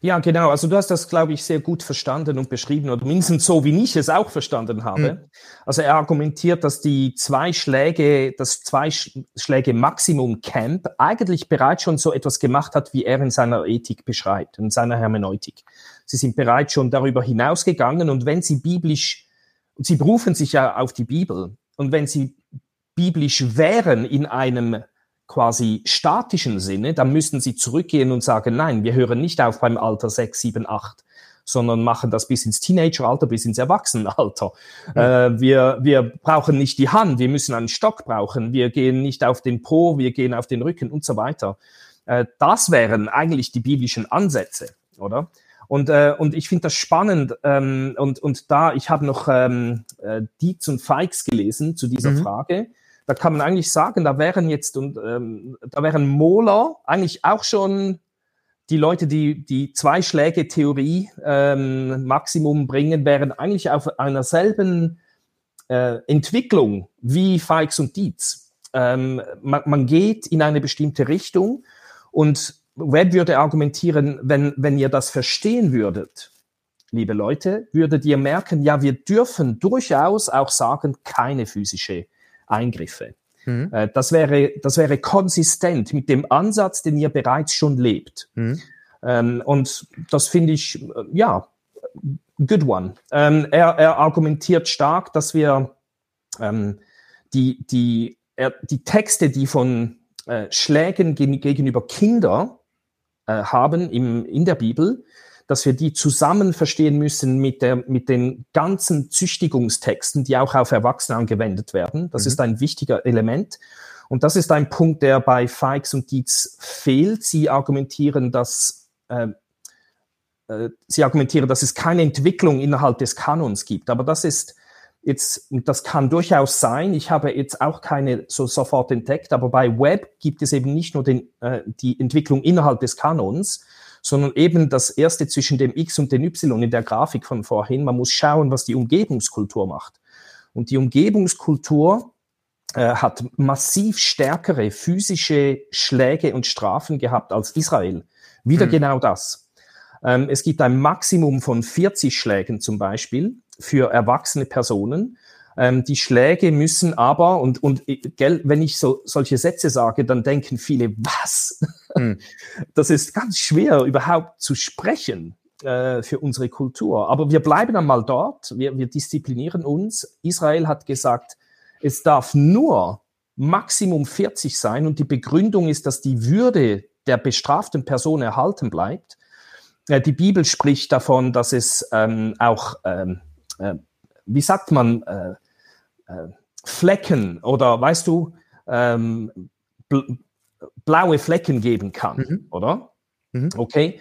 Ja, genau. Also du hast das, glaube ich, sehr gut verstanden und beschrieben, oder mindestens so, wie ich es auch verstanden habe. Mhm. Also er argumentiert, dass die zwei Schläge, das zwei Schläge Maximum Camp eigentlich bereits schon so etwas gemacht hat, wie er in seiner Ethik beschreibt, in seiner Hermeneutik. Sie sind bereits schon darüber hinausgegangen und wenn sie biblisch, sie berufen sich ja auf die Bibel, und wenn sie biblisch wären in einem quasi statischen Sinne, dann müssten sie zurückgehen und sagen, nein, wir hören nicht auf beim Alter 6, 7, 8, sondern machen das bis ins Teenageralter, bis ins Erwachsenenalter. Mhm. Äh, wir, wir brauchen nicht die Hand, wir müssen einen Stock brauchen, wir gehen nicht auf den Po, wir gehen auf den Rücken und so weiter. Äh, das wären eigentlich die biblischen Ansätze, oder? Und, äh, und ich finde das spannend. Ähm, und, und da, ich habe noch ähm, äh, Dietz und Feix gelesen zu dieser mhm. Frage. Da kann man eigentlich sagen, da wären jetzt und ähm, da wären Moller eigentlich auch schon die Leute, die die zwei Schläge Theorie ähm, Maximum bringen, wären eigentlich auf einer selben äh, Entwicklung wie Feix und Dietz. Ähm, man, man geht in eine bestimmte Richtung und Webb würde argumentieren, wenn, wenn ihr das verstehen würdet, liebe Leute, würdet ihr merken, ja, wir dürfen durchaus auch sagen, keine physische Eingriffe. Mhm. Äh, das, wäre, das wäre konsistent mit dem Ansatz, den ihr bereits schon lebt. Mhm. Ähm, und das finde ich, äh, ja, good one. Ähm, er, er argumentiert stark, dass wir ähm, die, die, er, die Texte, die von äh, Schlägen gegenüber Kindern äh, haben im, in der Bibel, dass wir die zusammen verstehen müssen mit, der, mit den ganzen Züchtigungstexten, die auch auf Erwachsene angewendet werden. Das mhm. ist ein wichtiger Element. Und das ist ein Punkt, der bei Fikes und Dietz fehlt. Sie argumentieren, dass äh, äh, sie argumentieren, dass es keine Entwicklung innerhalb des Kanons gibt. Aber das ist jetzt, das kann durchaus sein. Ich habe jetzt auch keine so sofort entdeckt, aber bei Web gibt es eben nicht nur den, äh, die Entwicklung innerhalb des Kanons, sondern eben das erste zwischen dem X und dem Y in der Grafik von vorhin. Man muss schauen, was die Umgebungskultur macht. Und die Umgebungskultur äh, hat massiv stärkere physische Schläge und Strafen gehabt als Israel. Wieder hm. genau das. Ähm, es gibt ein Maximum von 40 Schlägen zum Beispiel für erwachsene Personen. Ähm, die Schläge müssen aber, und, und gell, wenn ich so solche Sätze sage, dann denken viele, was? Hm. Das ist ganz schwer überhaupt zu sprechen äh, für unsere Kultur. Aber wir bleiben einmal dort, wir, wir disziplinieren uns. Israel hat gesagt, es darf nur Maximum 40 sein und die Begründung ist, dass die Würde der bestraften Person erhalten bleibt. Äh, die Bibel spricht davon, dass es ähm, auch ähm, äh, wie sagt man, äh, äh, Flecken oder weißt du, ähm, blaue Flecken geben kann, mhm. oder? Mhm. Okay.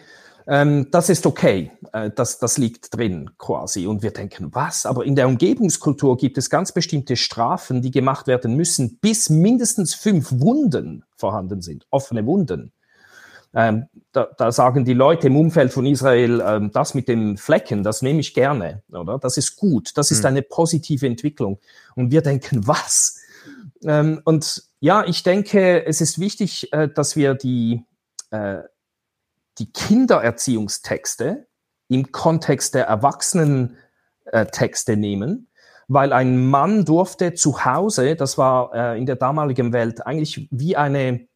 Ähm, das ist okay, äh, das, das liegt drin quasi. Und wir denken, was? Aber in der Umgebungskultur gibt es ganz bestimmte Strafen, die gemacht werden müssen, bis mindestens fünf Wunden vorhanden sind, offene Wunden. Ähm, da, da, sagen die Leute im Umfeld von Israel, ähm, das mit den Flecken, das nehme ich gerne, oder? Das ist gut, das ist mhm. eine positive Entwicklung. Und wir denken, was? Ähm, und ja, ich denke, es ist wichtig, äh, dass wir die, äh, die Kindererziehungstexte im Kontext der Erwachsenentexte äh, nehmen, weil ein Mann durfte zu Hause, das war in der damaligen Welt eigentlich wie eine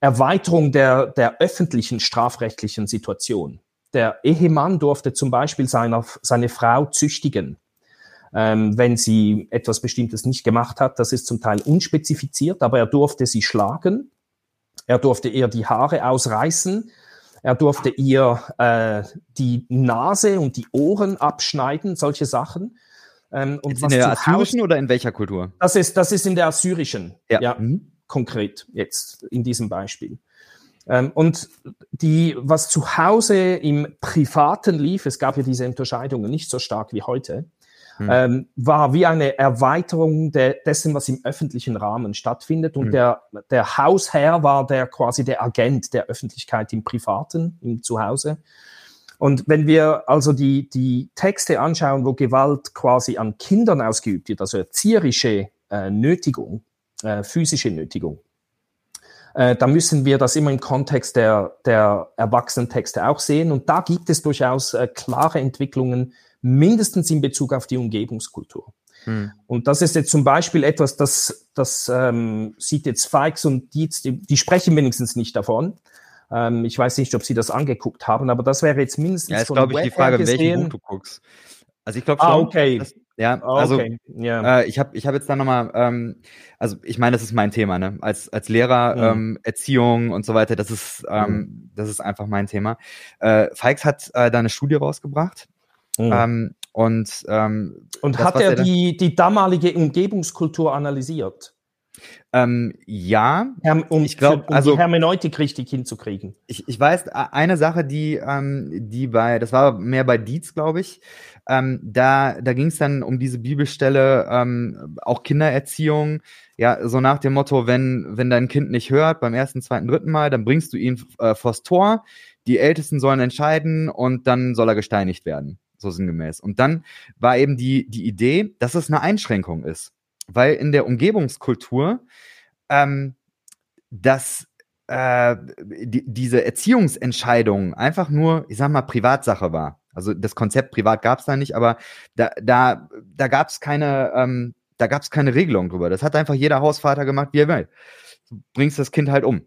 Erweiterung der, der öffentlichen strafrechtlichen Situation. Der Ehemann durfte zum Beispiel seiner, seine Frau züchtigen, ähm, wenn sie etwas Bestimmtes nicht gemacht hat. Das ist zum Teil unspezifiziert, aber er durfte sie schlagen. Er durfte ihr die Haare ausreißen. Er durfte ihr äh, die Nase und die Ohren abschneiden, solche Sachen. Ähm, und in der assyrischen oder in welcher Kultur? Das ist, das ist in der assyrischen. Ja. ja. Mhm konkret jetzt in diesem Beispiel. Ähm, und die, was zu Hause im Privaten lief, es gab ja diese Unterscheidungen nicht so stark wie heute, hm. ähm, war wie eine Erweiterung de dessen, was im öffentlichen Rahmen stattfindet. Und hm. der, der Hausherr war der quasi der Agent der Öffentlichkeit im Privaten, im Zuhause. Und wenn wir also die, die Texte anschauen, wo Gewalt quasi an Kindern ausgeübt wird, also erzieherische äh, Nötigung, äh, physische Nötigung. Äh, da müssen wir das immer im Kontext der, der Erwachsenentexte auch sehen. Und da gibt es durchaus äh, klare Entwicklungen, mindestens in Bezug auf die Umgebungskultur. Hm. Und das ist jetzt zum Beispiel etwas, das, das ähm, sieht jetzt Fikes und Dietz, die, die sprechen wenigstens nicht davon. Ähm, ich weiß nicht, ob Sie das angeguckt haben, aber das wäre jetzt mindestens. Ja, ist, glaube ich, die Frage, welchen Buch du guckst. Also ich glaube ah, schon, ah, okay. dass, ja, oh, also okay. yeah. äh, ich habe ich hab jetzt da nochmal, ähm, also ich meine, das ist mein Thema, ne? Als, als Lehrer, mhm. ähm, Erziehung und so weiter, das ist, ähm, mhm. das ist einfach mein Thema. Äh, Fikes hat äh, da eine Studie rausgebracht. Mhm. Ähm, und ähm, und das, hat er die, die damalige Umgebungskultur analysiert? Ähm, ja, um, ich glaube, um also, die Hermeneutik richtig hinzukriegen. Ich, ich weiß, eine Sache, die, ähm, die bei, das war mehr bei Dietz, glaube ich, ähm, da da ging es dann um diese Bibelstelle, ähm, auch Kindererziehung, ja, so nach dem Motto, wenn, wenn dein Kind nicht hört beim ersten, zweiten, dritten Mal, dann bringst du ihn äh, vors Tor, die Ältesten sollen entscheiden und dann soll er gesteinigt werden, so sinngemäß. Und dann war eben die, die Idee, dass es eine Einschränkung ist, weil in der Umgebungskultur ähm, dass äh, die, diese Erziehungsentscheidung einfach nur, ich sag mal, Privatsache war. Also das Konzept privat gab es da nicht, aber da, da, da gab es keine, ähm, da gab es keine Regelung drüber. Das hat einfach jeder Hausvater gemacht, wie er will. Du bringst das Kind halt um.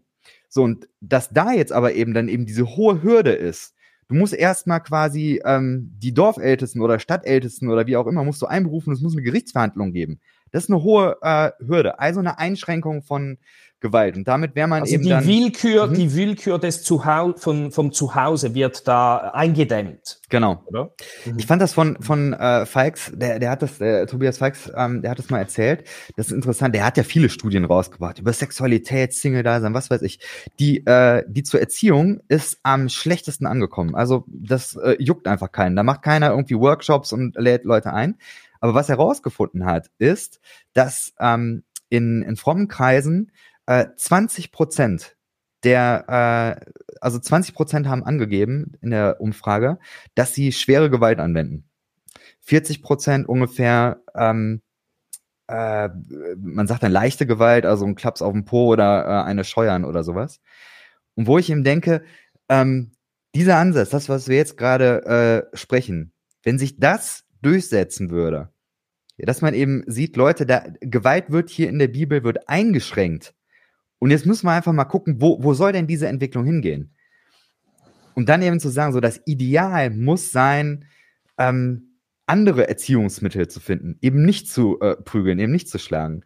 So, und dass da jetzt aber eben dann eben diese hohe Hürde ist, du musst erstmal quasi ähm, die Dorfältesten oder Stadtältesten oder wie auch immer, musst du einberufen, es muss eine Gerichtsverhandlung geben. Das ist eine hohe äh, Hürde, also eine Einschränkung von Gewalt. Und damit wäre man also eben die dann, Willkür, mhm. die Willkür des Zuhause, von, vom Zuhause wird da eingedämmt. Genau. Oder? Mhm. Ich fand das von von äh, Falks, der der hat das, der, Tobias Falks, ähm, der hat das mal erzählt. Das ist interessant. Der hat ja viele Studien rausgebracht über Sexualität, Single-Dasein, was weiß ich. Die äh, die zur Erziehung ist am schlechtesten angekommen. Also das äh, juckt einfach keinen. Da macht keiner irgendwie Workshops und lädt Leute ein. Aber was er herausgefunden hat, ist, dass ähm, in, in frommen Kreisen äh, 20 Prozent der, äh, also 20 Prozent haben angegeben in der Umfrage, dass sie schwere Gewalt anwenden. 40 Prozent ungefähr, ähm, äh, man sagt dann leichte Gewalt, also ein Klaps auf den Po oder äh, eine Scheuern oder sowas. Und wo ich ihm denke, ähm, dieser Ansatz, das, was wir jetzt gerade äh, sprechen, wenn sich das durchsetzen würde, dass man eben sieht, Leute, da, Gewalt wird hier in der Bibel wird eingeschränkt. Und jetzt müssen wir einfach mal gucken, wo, wo soll denn diese Entwicklung hingehen? Und dann eben zu sagen, so das Ideal muss sein, ähm, andere Erziehungsmittel zu finden, eben nicht zu äh, prügeln, eben nicht zu schlagen.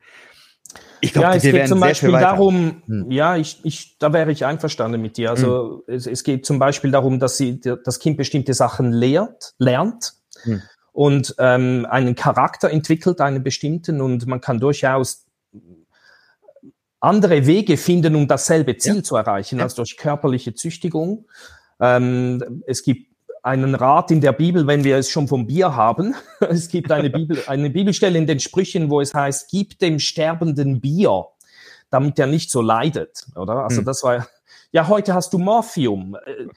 Ich glaube, ja, es geht zum Beispiel darum, hm. ja, ich, ich, da wäre ich einverstanden mit dir. Also hm. es, es, geht zum Beispiel darum, dass sie das Kind bestimmte Sachen lehrt, lernt. Hm und ähm, einen Charakter entwickelt, einen bestimmten, und man kann durchaus andere Wege finden, um dasselbe Ziel ja. zu erreichen, ja. als durch körperliche Züchtigung. Ähm, es gibt einen Rat in der Bibel, wenn wir es schon vom Bier haben. es gibt eine, Bibel, eine Bibelstelle in den Sprüchen, wo es heißt, gib dem Sterbenden Bier, damit er nicht so leidet, oder? Also hm. das war, ja, heute hast du Morphium. Äh,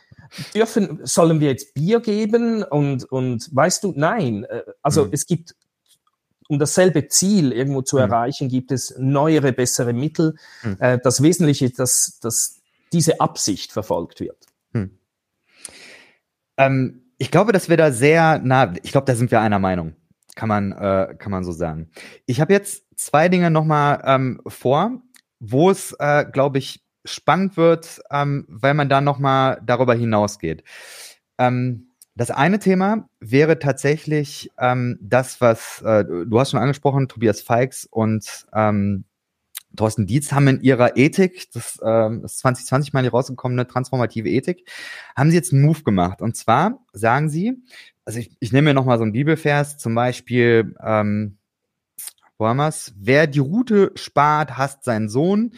dürfen, sollen wir jetzt Bier geben? Und, und weißt du, nein. Äh, also mhm. es gibt, um dasselbe Ziel irgendwo zu mhm. erreichen, gibt es neuere, bessere Mittel. Mhm. Äh, das Wesentliche ist, dass, dass diese Absicht verfolgt wird. Mhm. Ähm, ich glaube, dass wir da sehr nah, ich glaube, da sind wir einer Meinung. Kann man, äh, kann man so sagen. Ich habe jetzt zwei Dinge nochmal ähm, vor, wo es, äh, glaube ich, spannend wird, ähm, weil man da nochmal darüber hinausgeht. Ähm, das eine Thema wäre tatsächlich ähm, das, was äh, du hast schon angesprochen, Tobias Feix und ähm, Thorsten Dietz haben in ihrer Ethik, das äh, ist 2020 mal rausgekommene transformative Ethik, haben sie jetzt einen Move gemacht. Und zwar sagen sie, also ich, ich nehme mir nochmal so einen Bibelvers, zum Beispiel, ähm, wo haben wir's? Wer die Route spart, hasst seinen Sohn.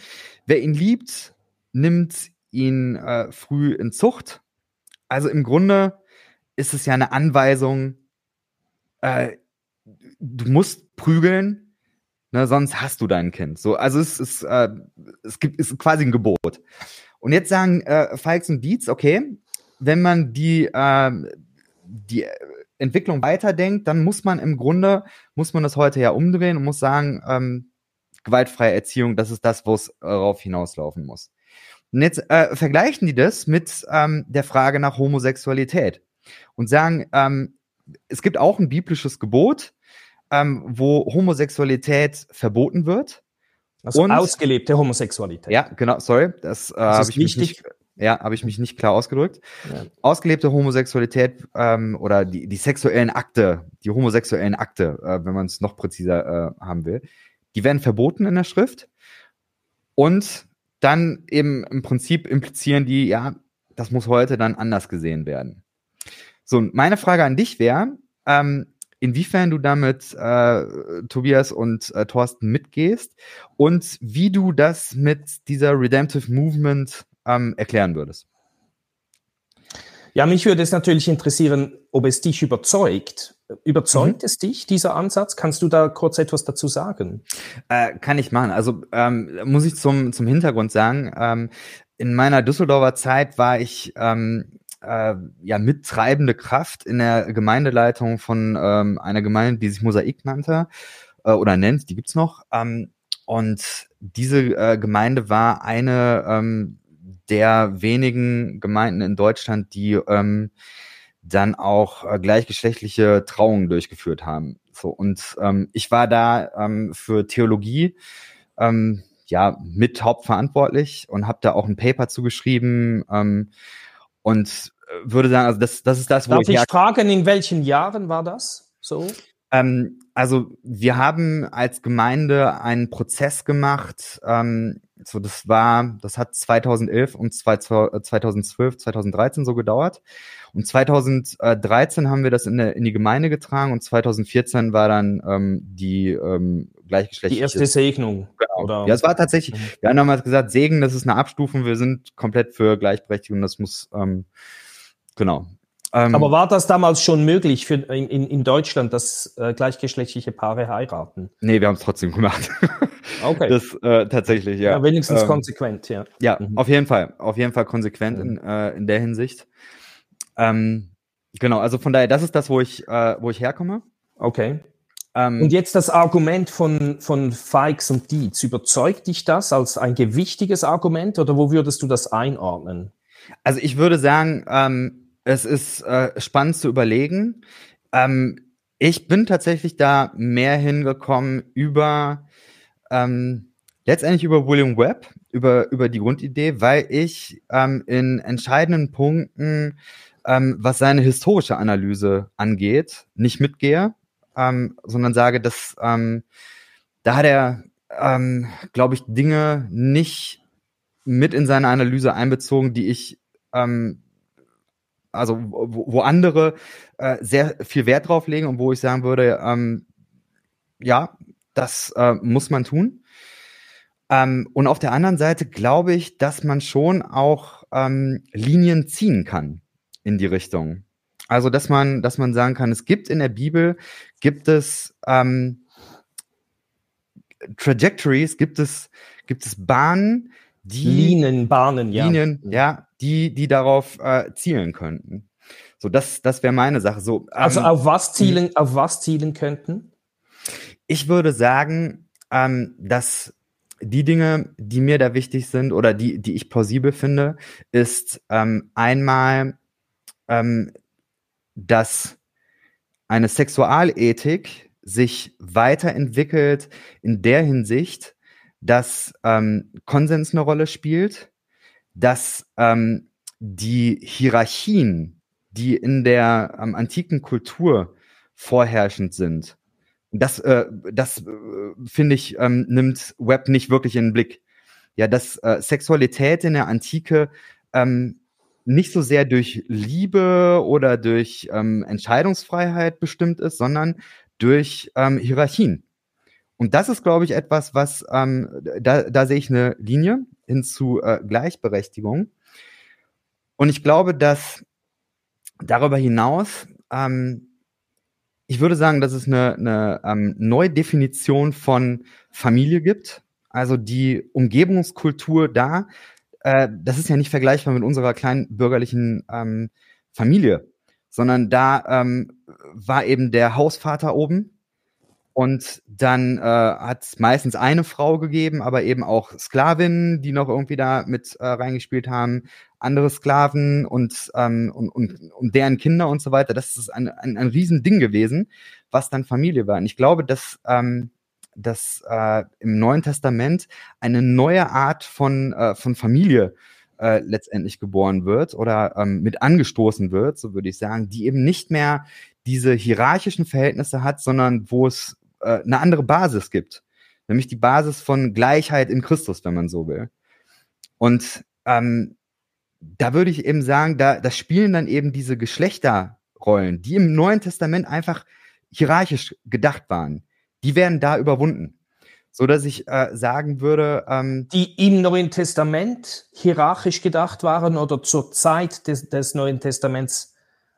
Wer ihn liebt, nimmt ihn äh, früh in Zucht. Also im Grunde ist es ja eine Anweisung, äh, du musst prügeln, ne, sonst hast du dein Kind. So, also es ist, äh, es gibt, ist quasi ein Gebot. Und jetzt sagen äh, Falks und Dietz, okay, wenn man die, äh, die Entwicklung weiterdenkt, dann muss man im Grunde, muss man das heute ja umdrehen und muss sagen, ähm, gewaltfreie Erziehung, das ist das, wo es darauf hinauslaufen muss. Und jetzt äh, vergleichen die das mit ähm, der Frage nach Homosexualität und sagen, ähm, es gibt auch ein biblisches Gebot, ähm, wo Homosexualität verboten wird. Also und, ausgelebte Homosexualität. Ja, genau, sorry, das, äh, habe ich mich nicht, ja, habe ich mich nicht klar ausgedrückt. Ja. Ausgelebte Homosexualität ähm, oder die, die sexuellen Akte, die homosexuellen Akte, äh, wenn man es noch präziser äh, haben will, die werden verboten in der Schrift. Und dann eben im Prinzip implizieren die, ja, das muss heute dann anders gesehen werden. So, meine Frage an dich wäre, ähm, inwiefern du damit äh, Tobias und äh, Thorsten mitgehst und wie du das mit dieser Redemptive Movement ähm, erklären würdest. Ja, mich würde es natürlich interessieren, ob es dich überzeugt. Überzeugt mhm. es dich, dieser Ansatz? Kannst du da kurz etwas dazu sagen? Äh, kann ich machen. Also ähm, muss ich zum, zum Hintergrund sagen, ähm, in meiner Düsseldorfer Zeit war ich ähm, äh, ja mittreibende Kraft in der Gemeindeleitung von ähm, einer Gemeinde, die sich Mosaik nannte äh, oder nennt, die gibt's noch. Ähm, und diese äh, Gemeinde war eine ähm, der wenigen Gemeinden in Deutschland, die ähm, dann auch äh, gleichgeschlechtliche Trauungen durchgeführt haben. So und ähm, ich war da ähm, für Theologie ähm, ja mit hauptverantwortlich und habe da auch ein Paper zugeschrieben ähm, und würde sagen, also das, das ist das, wo Darf ich, ich fragen, in welchen Jahren war das so? Ähm, also wir haben als Gemeinde einen Prozess gemacht. Ähm, so das war, das hat 2011 und 2012, 2013 so gedauert. Und 2013 haben wir das in, der, in die Gemeinde getragen und 2014 war dann ähm, die ähm, gleichgeschlechtliche. Die erste Segnung. Genau. Oder? Ja, es war tatsächlich, mhm. wir haben damals gesagt, Segen, das ist eine Abstufung, wir sind komplett für Gleichberechtigung, das muss, ähm, genau. Ähm, Aber war das damals schon möglich für, in, in Deutschland, dass äh, gleichgeschlechtliche Paare heiraten? Nee, wir haben es trotzdem gemacht. Okay. Das äh, tatsächlich, ja. ja wenigstens ähm, konsequent, ja. Ja, mhm. auf jeden Fall. Auf jeden Fall konsequent mhm. in, äh, in der Hinsicht. Ähm, genau, also von daher, das ist das, wo ich, äh, wo ich herkomme. Okay. Ähm, und jetzt das Argument von, von Fikes und Dietz. Überzeugt dich das als ein gewichtiges Argument oder wo würdest du das einordnen? Also ich würde sagen, ähm, es ist äh, spannend zu überlegen. Ähm, ich bin tatsächlich da mehr hingekommen über ähm, letztendlich über William Webb, über, über die Grundidee, weil ich ähm, in entscheidenden Punkten ähm, was seine historische Analyse angeht, nicht mitgehe, ähm, sondern sage, dass ähm, da hat er, ähm, glaube ich, Dinge nicht mit in seine Analyse einbezogen, die ich, ähm, also wo, wo andere äh, sehr viel Wert drauf legen und wo ich sagen würde, ähm, ja, das äh, muss man tun. Ähm, und auf der anderen Seite glaube ich, dass man schon auch ähm, Linien ziehen kann in die Richtung. Also, dass man, dass man sagen kann, es gibt in der Bibel, gibt es ähm, Trajectories, gibt es, gibt es Bahnen, die Linien, Bahnen, ja. Linien, ja, die, die darauf äh, zielen könnten. So, das, das wäre meine Sache. So, also ähm, auf was zielen, auf was zielen könnten? Ich würde sagen, ähm, dass die Dinge, die mir da wichtig sind oder die, die ich plausibel finde, ist ähm, einmal ähm, dass eine Sexualethik sich weiterentwickelt in der Hinsicht, dass ähm, Konsens eine Rolle spielt, dass ähm, die Hierarchien, die in der ähm, antiken Kultur vorherrschend sind, das, äh, das äh, finde ich, ähm, nimmt Web nicht wirklich in den Blick. Ja, dass äh, Sexualität in der Antike ähm, nicht so sehr durch Liebe oder durch ähm, Entscheidungsfreiheit bestimmt ist, sondern durch ähm, Hierarchien. Und das ist, glaube ich, etwas, was ähm, da, da sehe ich eine Linie hin zu äh, Gleichberechtigung. Und ich glaube, dass darüber hinaus, ähm, ich würde sagen, dass es eine, eine ähm, neue Definition von Familie gibt. Also die Umgebungskultur da äh, das ist ja nicht vergleichbar mit unserer kleinen bürgerlichen ähm, Familie, sondern da ähm, war eben der Hausvater oben und dann äh, hat es meistens eine Frau gegeben, aber eben auch Sklavinnen, die noch irgendwie da mit äh, reingespielt haben, andere Sklaven und, ähm, und, und, und deren Kinder und so weiter. Das ist ein, ein, ein Riesending gewesen, was dann Familie war. Und ich glaube, dass ähm, dass äh, im Neuen Testament eine neue Art von, äh, von Familie äh, letztendlich geboren wird oder ähm, mit angestoßen wird, so würde ich sagen, die eben nicht mehr diese hierarchischen Verhältnisse hat, sondern wo es äh, eine andere Basis gibt, nämlich die Basis von Gleichheit in Christus, wenn man so will. Und ähm, da würde ich eben sagen, da, da spielen dann eben diese Geschlechterrollen, die im Neuen Testament einfach hierarchisch gedacht waren, die werden da überwunden. So dass ich äh, sagen würde, ähm, die im Neuen Testament hierarchisch gedacht waren oder zur Zeit des, des Neuen Testaments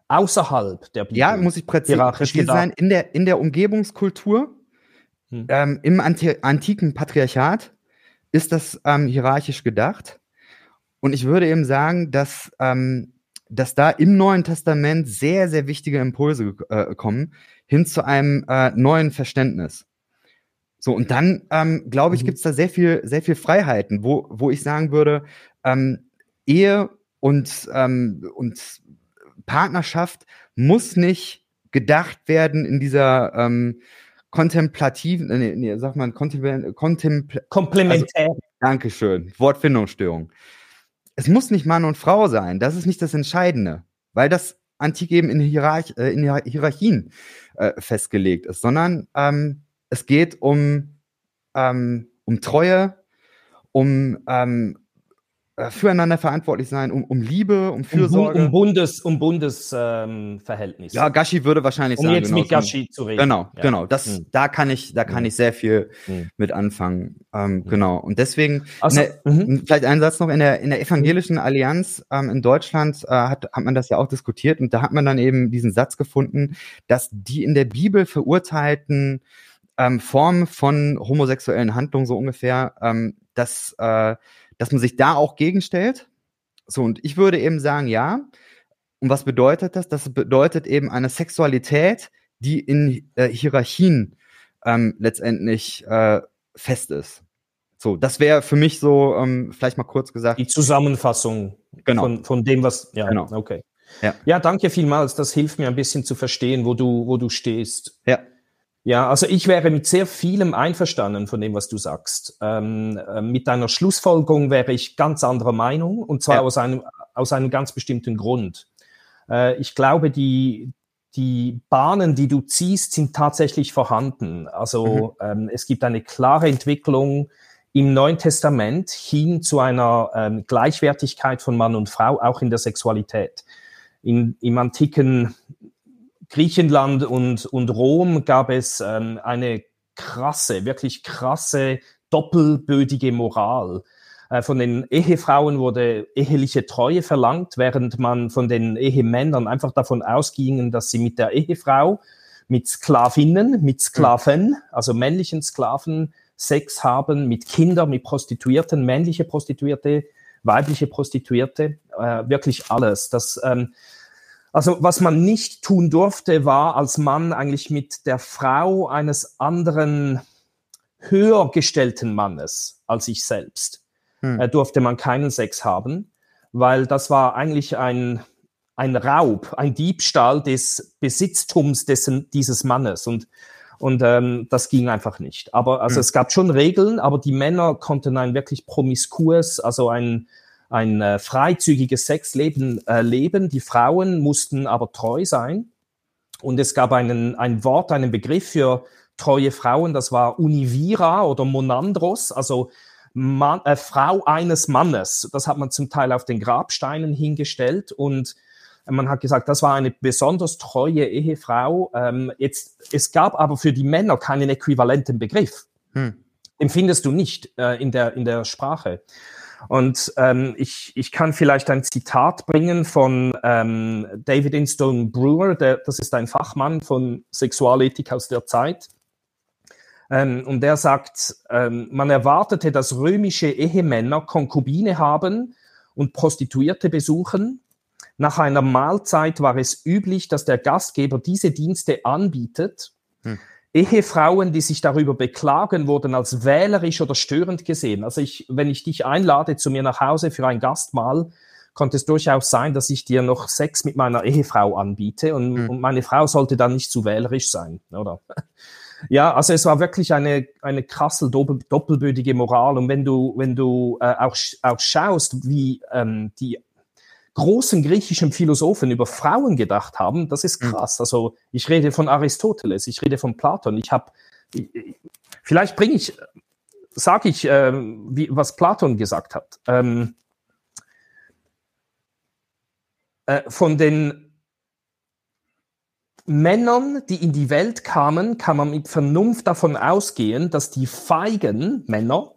außerhalb der Bibel. Ja, muss ich präzise, präzise sein. In der, in der Umgebungskultur, hm. ähm, im Anti antiken Patriarchat ist das ähm, hierarchisch gedacht. Und ich würde eben sagen, dass, ähm, dass da im Neuen Testament sehr, sehr wichtige Impulse äh, kommen hin zu einem äh, neuen Verständnis. So, und dann, ähm, glaube ich, mhm. gibt es da sehr viel, sehr viel Freiheiten, wo, wo ich sagen würde, ähm, Ehe und, ähm, und Partnerschaft muss nicht gedacht werden in dieser ähm, kontemplativen, nee, nee, sag mal, kontempl kontempl komplementär. Also, Dankeschön, Wortfindungsstörung. Es muss nicht Mann und Frau sein, das ist nicht das Entscheidende, weil das antik eben in, Hierarch äh, in Hierarchien äh, festgelegt ist, sondern ähm, es geht um, ähm, um Treue, um ähm, äh, füreinander verantwortlich sein, um, um Liebe, um Fürsorge. Um, um Bundes, um Bundesverhältnis. Ähm, ja, Gashi würde wahrscheinlich um sagen. Um jetzt mit Gashi zu reden. Genau, ja. genau. Das, hm. Da kann ich, da kann hm. ich sehr viel hm. mit anfangen. Ähm, hm. Genau. Und deswegen, also, der, mhm. vielleicht ein Satz noch in der, in der evangelischen Allianz ähm, in Deutschland äh, hat, hat man das ja auch diskutiert und da hat man dann eben diesen Satz gefunden, dass die in der Bibel verurteilten ähm, Form von homosexuellen Handlungen so ungefähr, ähm, dass, äh, dass man sich da auch gegenstellt. So, und ich würde eben sagen, ja. Und was bedeutet das? Das bedeutet eben eine Sexualität, die in äh, Hierarchien ähm, letztendlich äh, fest ist. So, das wäre für mich so, ähm, vielleicht mal kurz gesagt. Die Zusammenfassung genau. von, von dem, was. Ja, genau. okay. Ja. ja, danke vielmals. Das hilft mir ein bisschen zu verstehen, wo du, wo du stehst. Ja. Ja, also ich wäre mit sehr vielem einverstanden von dem, was du sagst. Ähm, äh, mit deiner Schlussfolgerung wäre ich ganz anderer Meinung und zwar ja. aus, einem, aus einem ganz bestimmten Grund. Äh, ich glaube, die, die Bahnen, die du ziehst, sind tatsächlich vorhanden. Also mhm. ähm, es gibt eine klare Entwicklung im Neuen Testament hin zu einer ähm, Gleichwertigkeit von Mann und Frau, auch in der Sexualität. In, Im antiken Griechenland und, und Rom gab es ähm, eine krasse, wirklich krasse, doppelbödige Moral. Äh, von den Ehefrauen wurde eheliche Treue verlangt, während man von den Ehemännern einfach davon ausging, dass sie mit der Ehefrau, mit Sklavinnen, mit Sklaven, also männlichen Sklaven, Sex haben, mit Kindern, mit Prostituierten, männliche Prostituierte, weibliche Prostituierte, äh, wirklich alles. Das ähm, also was man nicht tun durfte, war als Mann eigentlich mit der Frau eines anderen höher gestellten Mannes als ich selbst. Hm. Äh, durfte man keinen Sex haben, weil das war eigentlich ein, ein Raub, ein Diebstahl des Besitztums dessen, dieses Mannes. Und, und ähm, das ging einfach nicht. Aber also hm. es gab schon Regeln, aber die Männer konnten ein wirklich promiskues, also ein ein äh, freizügiges Sexleben äh, leben. Die Frauen mussten aber treu sein. Und es gab einen, ein Wort, einen Begriff für treue Frauen, das war Univira oder Monandros, also Mann, äh, Frau eines Mannes. Das hat man zum Teil auf den Grabsteinen hingestellt und man hat gesagt, das war eine besonders treue Ehefrau. Ähm, jetzt, es gab aber für die Männer keinen äquivalenten Begriff. Hm. Den findest du nicht äh, in, der, in der Sprache. Und ähm, ich, ich kann vielleicht ein Zitat bringen von ähm, David Instone Brewer, der, das ist ein Fachmann von Sexualethik aus der Zeit. Ähm, und der sagt, ähm, man erwartete, dass römische Ehemänner Konkubine haben und Prostituierte besuchen. Nach einer Mahlzeit war es üblich, dass der Gastgeber diese Dienste anbietet. Hm. Ehefrauen, die sich darüber beklagen, wurden als wählerisch oder störend gesehen. Also ich, wenn ich dich einlade zu mir nach Hause für ein Gastmahl, konnte es durchaus sein, dass ich dir noch Sex mit meiner Ehefrau anbiete und, mhm. und meine Frau sollte dann nicht zu wählerisch sein, oder? Ja, also es war wirklich eine, eine krasse doppelbödige Moral. Und wenn du, wenn du äh, auch, auch schaust, wie ähm, die großen griechischen Philosophen über Frauen gedacht haben, das ist mhm. krass. Also ich rede von Aristoteles, ich rede von Platon. Ich habe, vielleicht bringe ich, sage ich, äh, wie, was Platon gesagt hat. Ähm, äh, von den Männern, die in die Welt kamen, kann man mit Vernunft davon ausgehen, dass die feigen Männer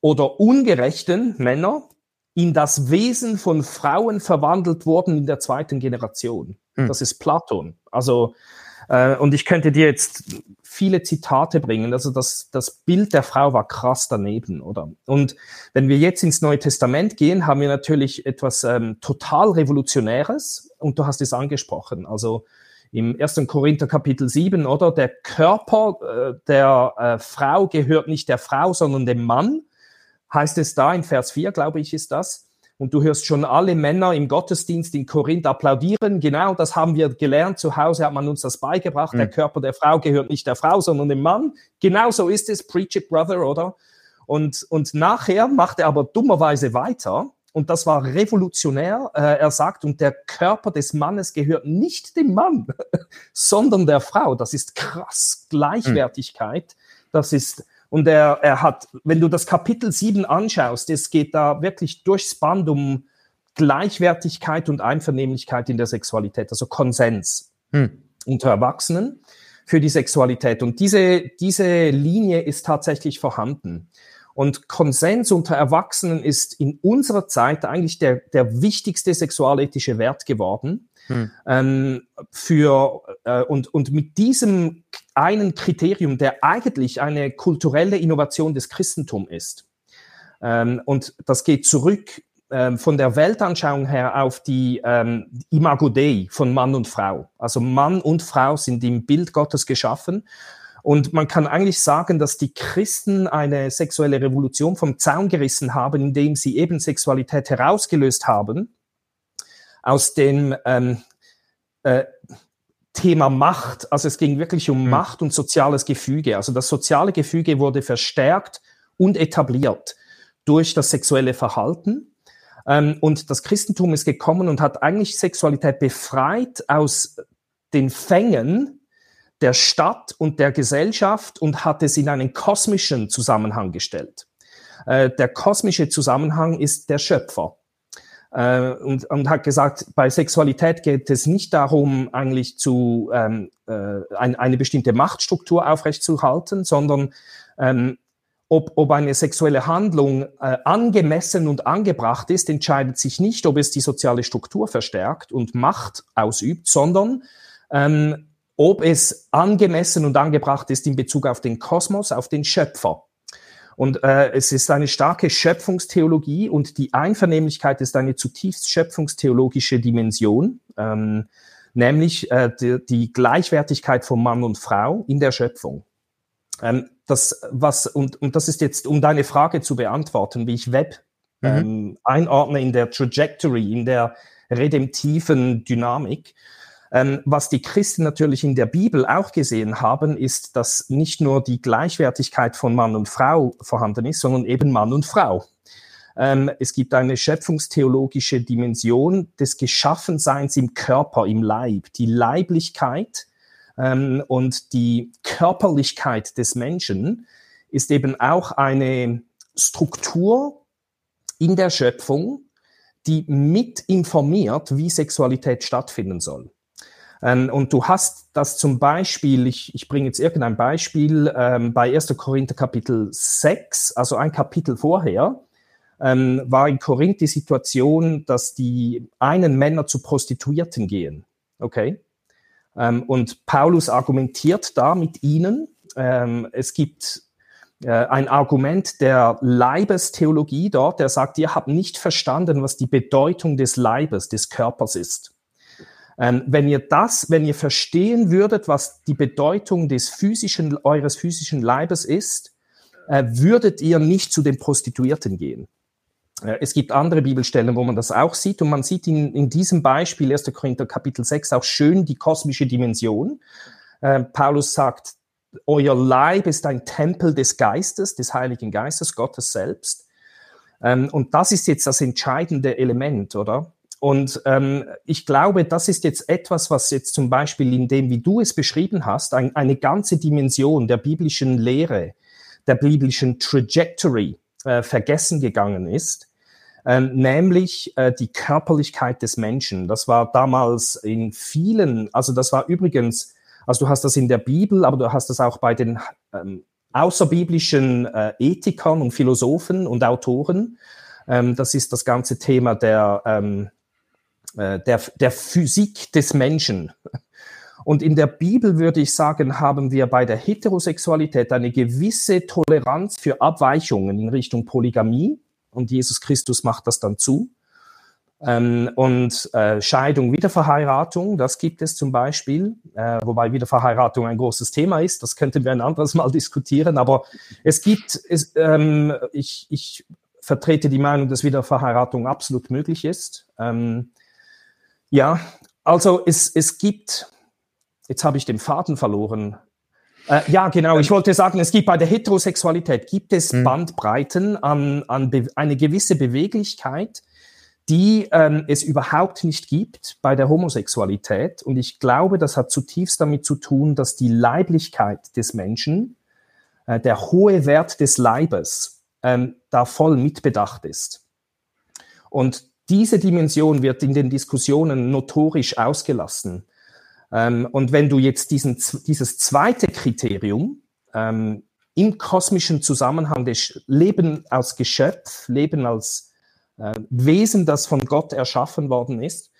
oder ungerechten Männer in das Wesen von Frauen verwandelt wurden in der zweiten Generation. Mhm. Das ist Platon. Also, äh, und ich könnte dir jetzt viele Zitate bringen. Also das, das Bild der Frau war krass daneben, oder? Und wenn wir jetzt ins Neue Testament gehen, haben wir natürlich etwas ähm, total Revolutionäres. Und du hast es angesprochen. Also im 1. Korinther Kapitel 7, oder? Der Körper äh, der äh, Frau gehört nicht der Frau, sondern dem Mann heißt es da in Vers 4, glaube ich, ist das. Und du hörst schon alle Männer im Gottesdienst in Korinth applaudieren. Genau, das haben wir gelernt. Zu Hause hat man uns das beigebracht. Mhm. Der Körper der Frau gehört nicht der Frau, sondern dem Mann. Genau so ist es. Preach it, brother, oder? Und, und nachher macht er aber dummerweise weiter. Und das war revolutionär. Äh, er sagt, und der Körper des Mannes gehört nicht dem Mann, sondern der Frau. Das ist krass. Gleichwertigkeit. Mhm. Das ist und er, er hat, wenn du das Kapitel 7 anschaust, es geht da wirklich durchs Band um Gleichwertigkeit und Einvernehmlichkeit in der Sexualität, also Konsens hm. unter Erwachsenen für die Sexualität. Und diese, diese Linie ist tatsächlich vorhanden. Und Konsens unter Erwachsenen ist in unserer Zeit eigentlich der, der wichtigste sexualethische Wert geworden. Hm. Ähm, für, äh, und, und mit diesem einen Kriterium, der eigentlich eine kulturelle Innovation des Christentums ist. Ähm, und das geht zurück ähm, von der Weltanschauung her auf die ähm, Imago Dei von Mann und Frau. Also Mann und Frau sind im Bild Gottes geschaffen. Und man kann eigentlich sagen, dass die Christen eine sexuelle Revolution vom Zaun gerissen haben, indem sie eben Sexualität herausgelöst haben aus dem ähm, äh, Thema Macht. Also es ging wirklich um mhm. Macht und soziales Gefüge. Also das soziale Gefüge wurde verstärkt und etabliert durch das sexuelle Verhalten. Ähm, und das Christentum ist gekommen und hat eigentlich Sexualität befreit aus den Fängen der Stadt und der Gesellschaft und hat es in einen kosmischen Zusammenhang gestellt. Äh, der kosmische Zusammenhang ist der Schöpfer äh, und, und hat gesagt, bei Sexualität geht es nicht darum, eigentlich zu ähm, äh, ein, eine bestimmte Machtstruktur aufrechtzuerhalten, sondern ähm, ob, ob eine sexuelle Handlung äh, angemessen und angebracht ist, entscheidet sich nicht, ob es die soziale Struktur verstärkt und Macht ausübt, sondern ähm, ob es angemessen und angebracht ist in Bezug auf den Kosmos, auf den Schöpfer. Und äh, es ist eine starke Schöpfungstheologie und die Einvernehmlichkeit ist eine zutiefst schöpfungstheologische Dimension, ähm, nämlich äh, die, die Gleichwertigkeit von Mann und Frau in der Schöpfung. Ähm, das, was, und, und das ist jetzt, um deine Frage zu beantworten, wie ich Web mhm. ähm, einordne in der Trajectory, in der redemptiven Dynamik. Ähm, was die Christen natürlich in der Bibel auch gesehen haben, ist, dass nicht nur die Gleichwertigkeit von Mann und Frau vorhanden ist, sondern eben Mann und Frau. Ähm, es gibt eine schöpfungstheologische Dimension des Geschaffenseins im Körper, im Leib. Die Leiblichkeit ähm, und die Körperlichkeit des Menschen ist eben auch eine Struktur in der Schöpfung, die mit informiert, wie Sexualität stattfinden soll. Ähm, und du hast das zum Beispiel, ich, ich bringe jetzt irgendein Beispiel, ähm, bei 1. Korinther Kapitel 6, also ein Kapitel vorher, ähm, war in Korinth die Situation, dass die einen Männer zu Prostituierten gehen. Okay? Und Paulus argumentiert da mit ihnen. Es gibt äh, ein Argument der Leibestheologie dort, der sagt, ihr habt nicht verstanden, was die Bedeutung des Leibes, des Körpers ist. Ähm, wenn ihr das, wenn ihr verstehen würdet, was die Bedeutung des physischen, eures physischen Leibes ist, äh, würdet ihr nicht zu den Prostituierten gehen. Äh, es gibt andere Bibelstellen, wo man das auch sieht und man sieht in, in diesem Beispiel 1. Korinther Kapitel 6 auch schön die kosmische Dimension. Äh, Paulus sagt, euer Leib ist ein Tempel des Geistes, des Heiligen Geistes, Gottes selbst. Ähm, und das ist jetzt das entscheidende Element, oder? Und ähm, ich glaube, das ist jetzt etwas, was jetzt zum Beispiel in dem, wie du es beschrieben hast, ein, eine ganze Dimension der biblischen Lehre, der biblischen Trajectory äh, vergessen gegangen ist. äh, nämlich äh, die Körperlichkeit des Menschen. Das war damals in vielen, also das war übrigens, also du hast das in der Bibel, aber du hast das auch bei den ähm, außerbiblischen äh, Ethikern und Philosophen und Autoren. Ähm, das ist das ganze Thema der, ähm, äh, der, der Physik des Menschen. Und in der Bibel würde ich sagen, haben wir bei der Heterosexualität eine gewisse Toleranz für Abweichungen in Richtung Polygamie und Jesus Christus macht das dann zu. Ähm, und äh, Scheidung, Wiederverheiratung, das gibt es zum Beispiel, äh, wobei Wiederverheiratung ein großes Thema ist, das könnten wir ein anderes Mal diskutieren, aber es gibt, es, ähm, ich, ich vertrete die Meinung, dass Wiederverheiratung absolut möglich ist. Ähm, ja, also es, es gibt, jetzt habe ich den Faden verloren, äh, ja, genau. Ich wollte sagen, es gibt bei der Heterosexualität gibt es hm. Bandbreiten an, an eine gewisse Beweglichkeit, die ähm, es überhaupt nicht gibt bei der Homosexualität. Und ich glaube, das hat zutiefst damit zu tun, dass die Leiblichkeit des Menschen, äh, der hohe Wert des Leibes, ähm, da voll mitbedacht ist. Und diese Dimension wird in den Diskussionen notorisch ausgelassen. Ähm, und wenn du jetzt diesen, dieses zweite Kriterium ähm, im kosmischen Zusammenhang des Leben als Geschöpf, Leben als äh, Wesen, das von Gott erschaffen worden ist,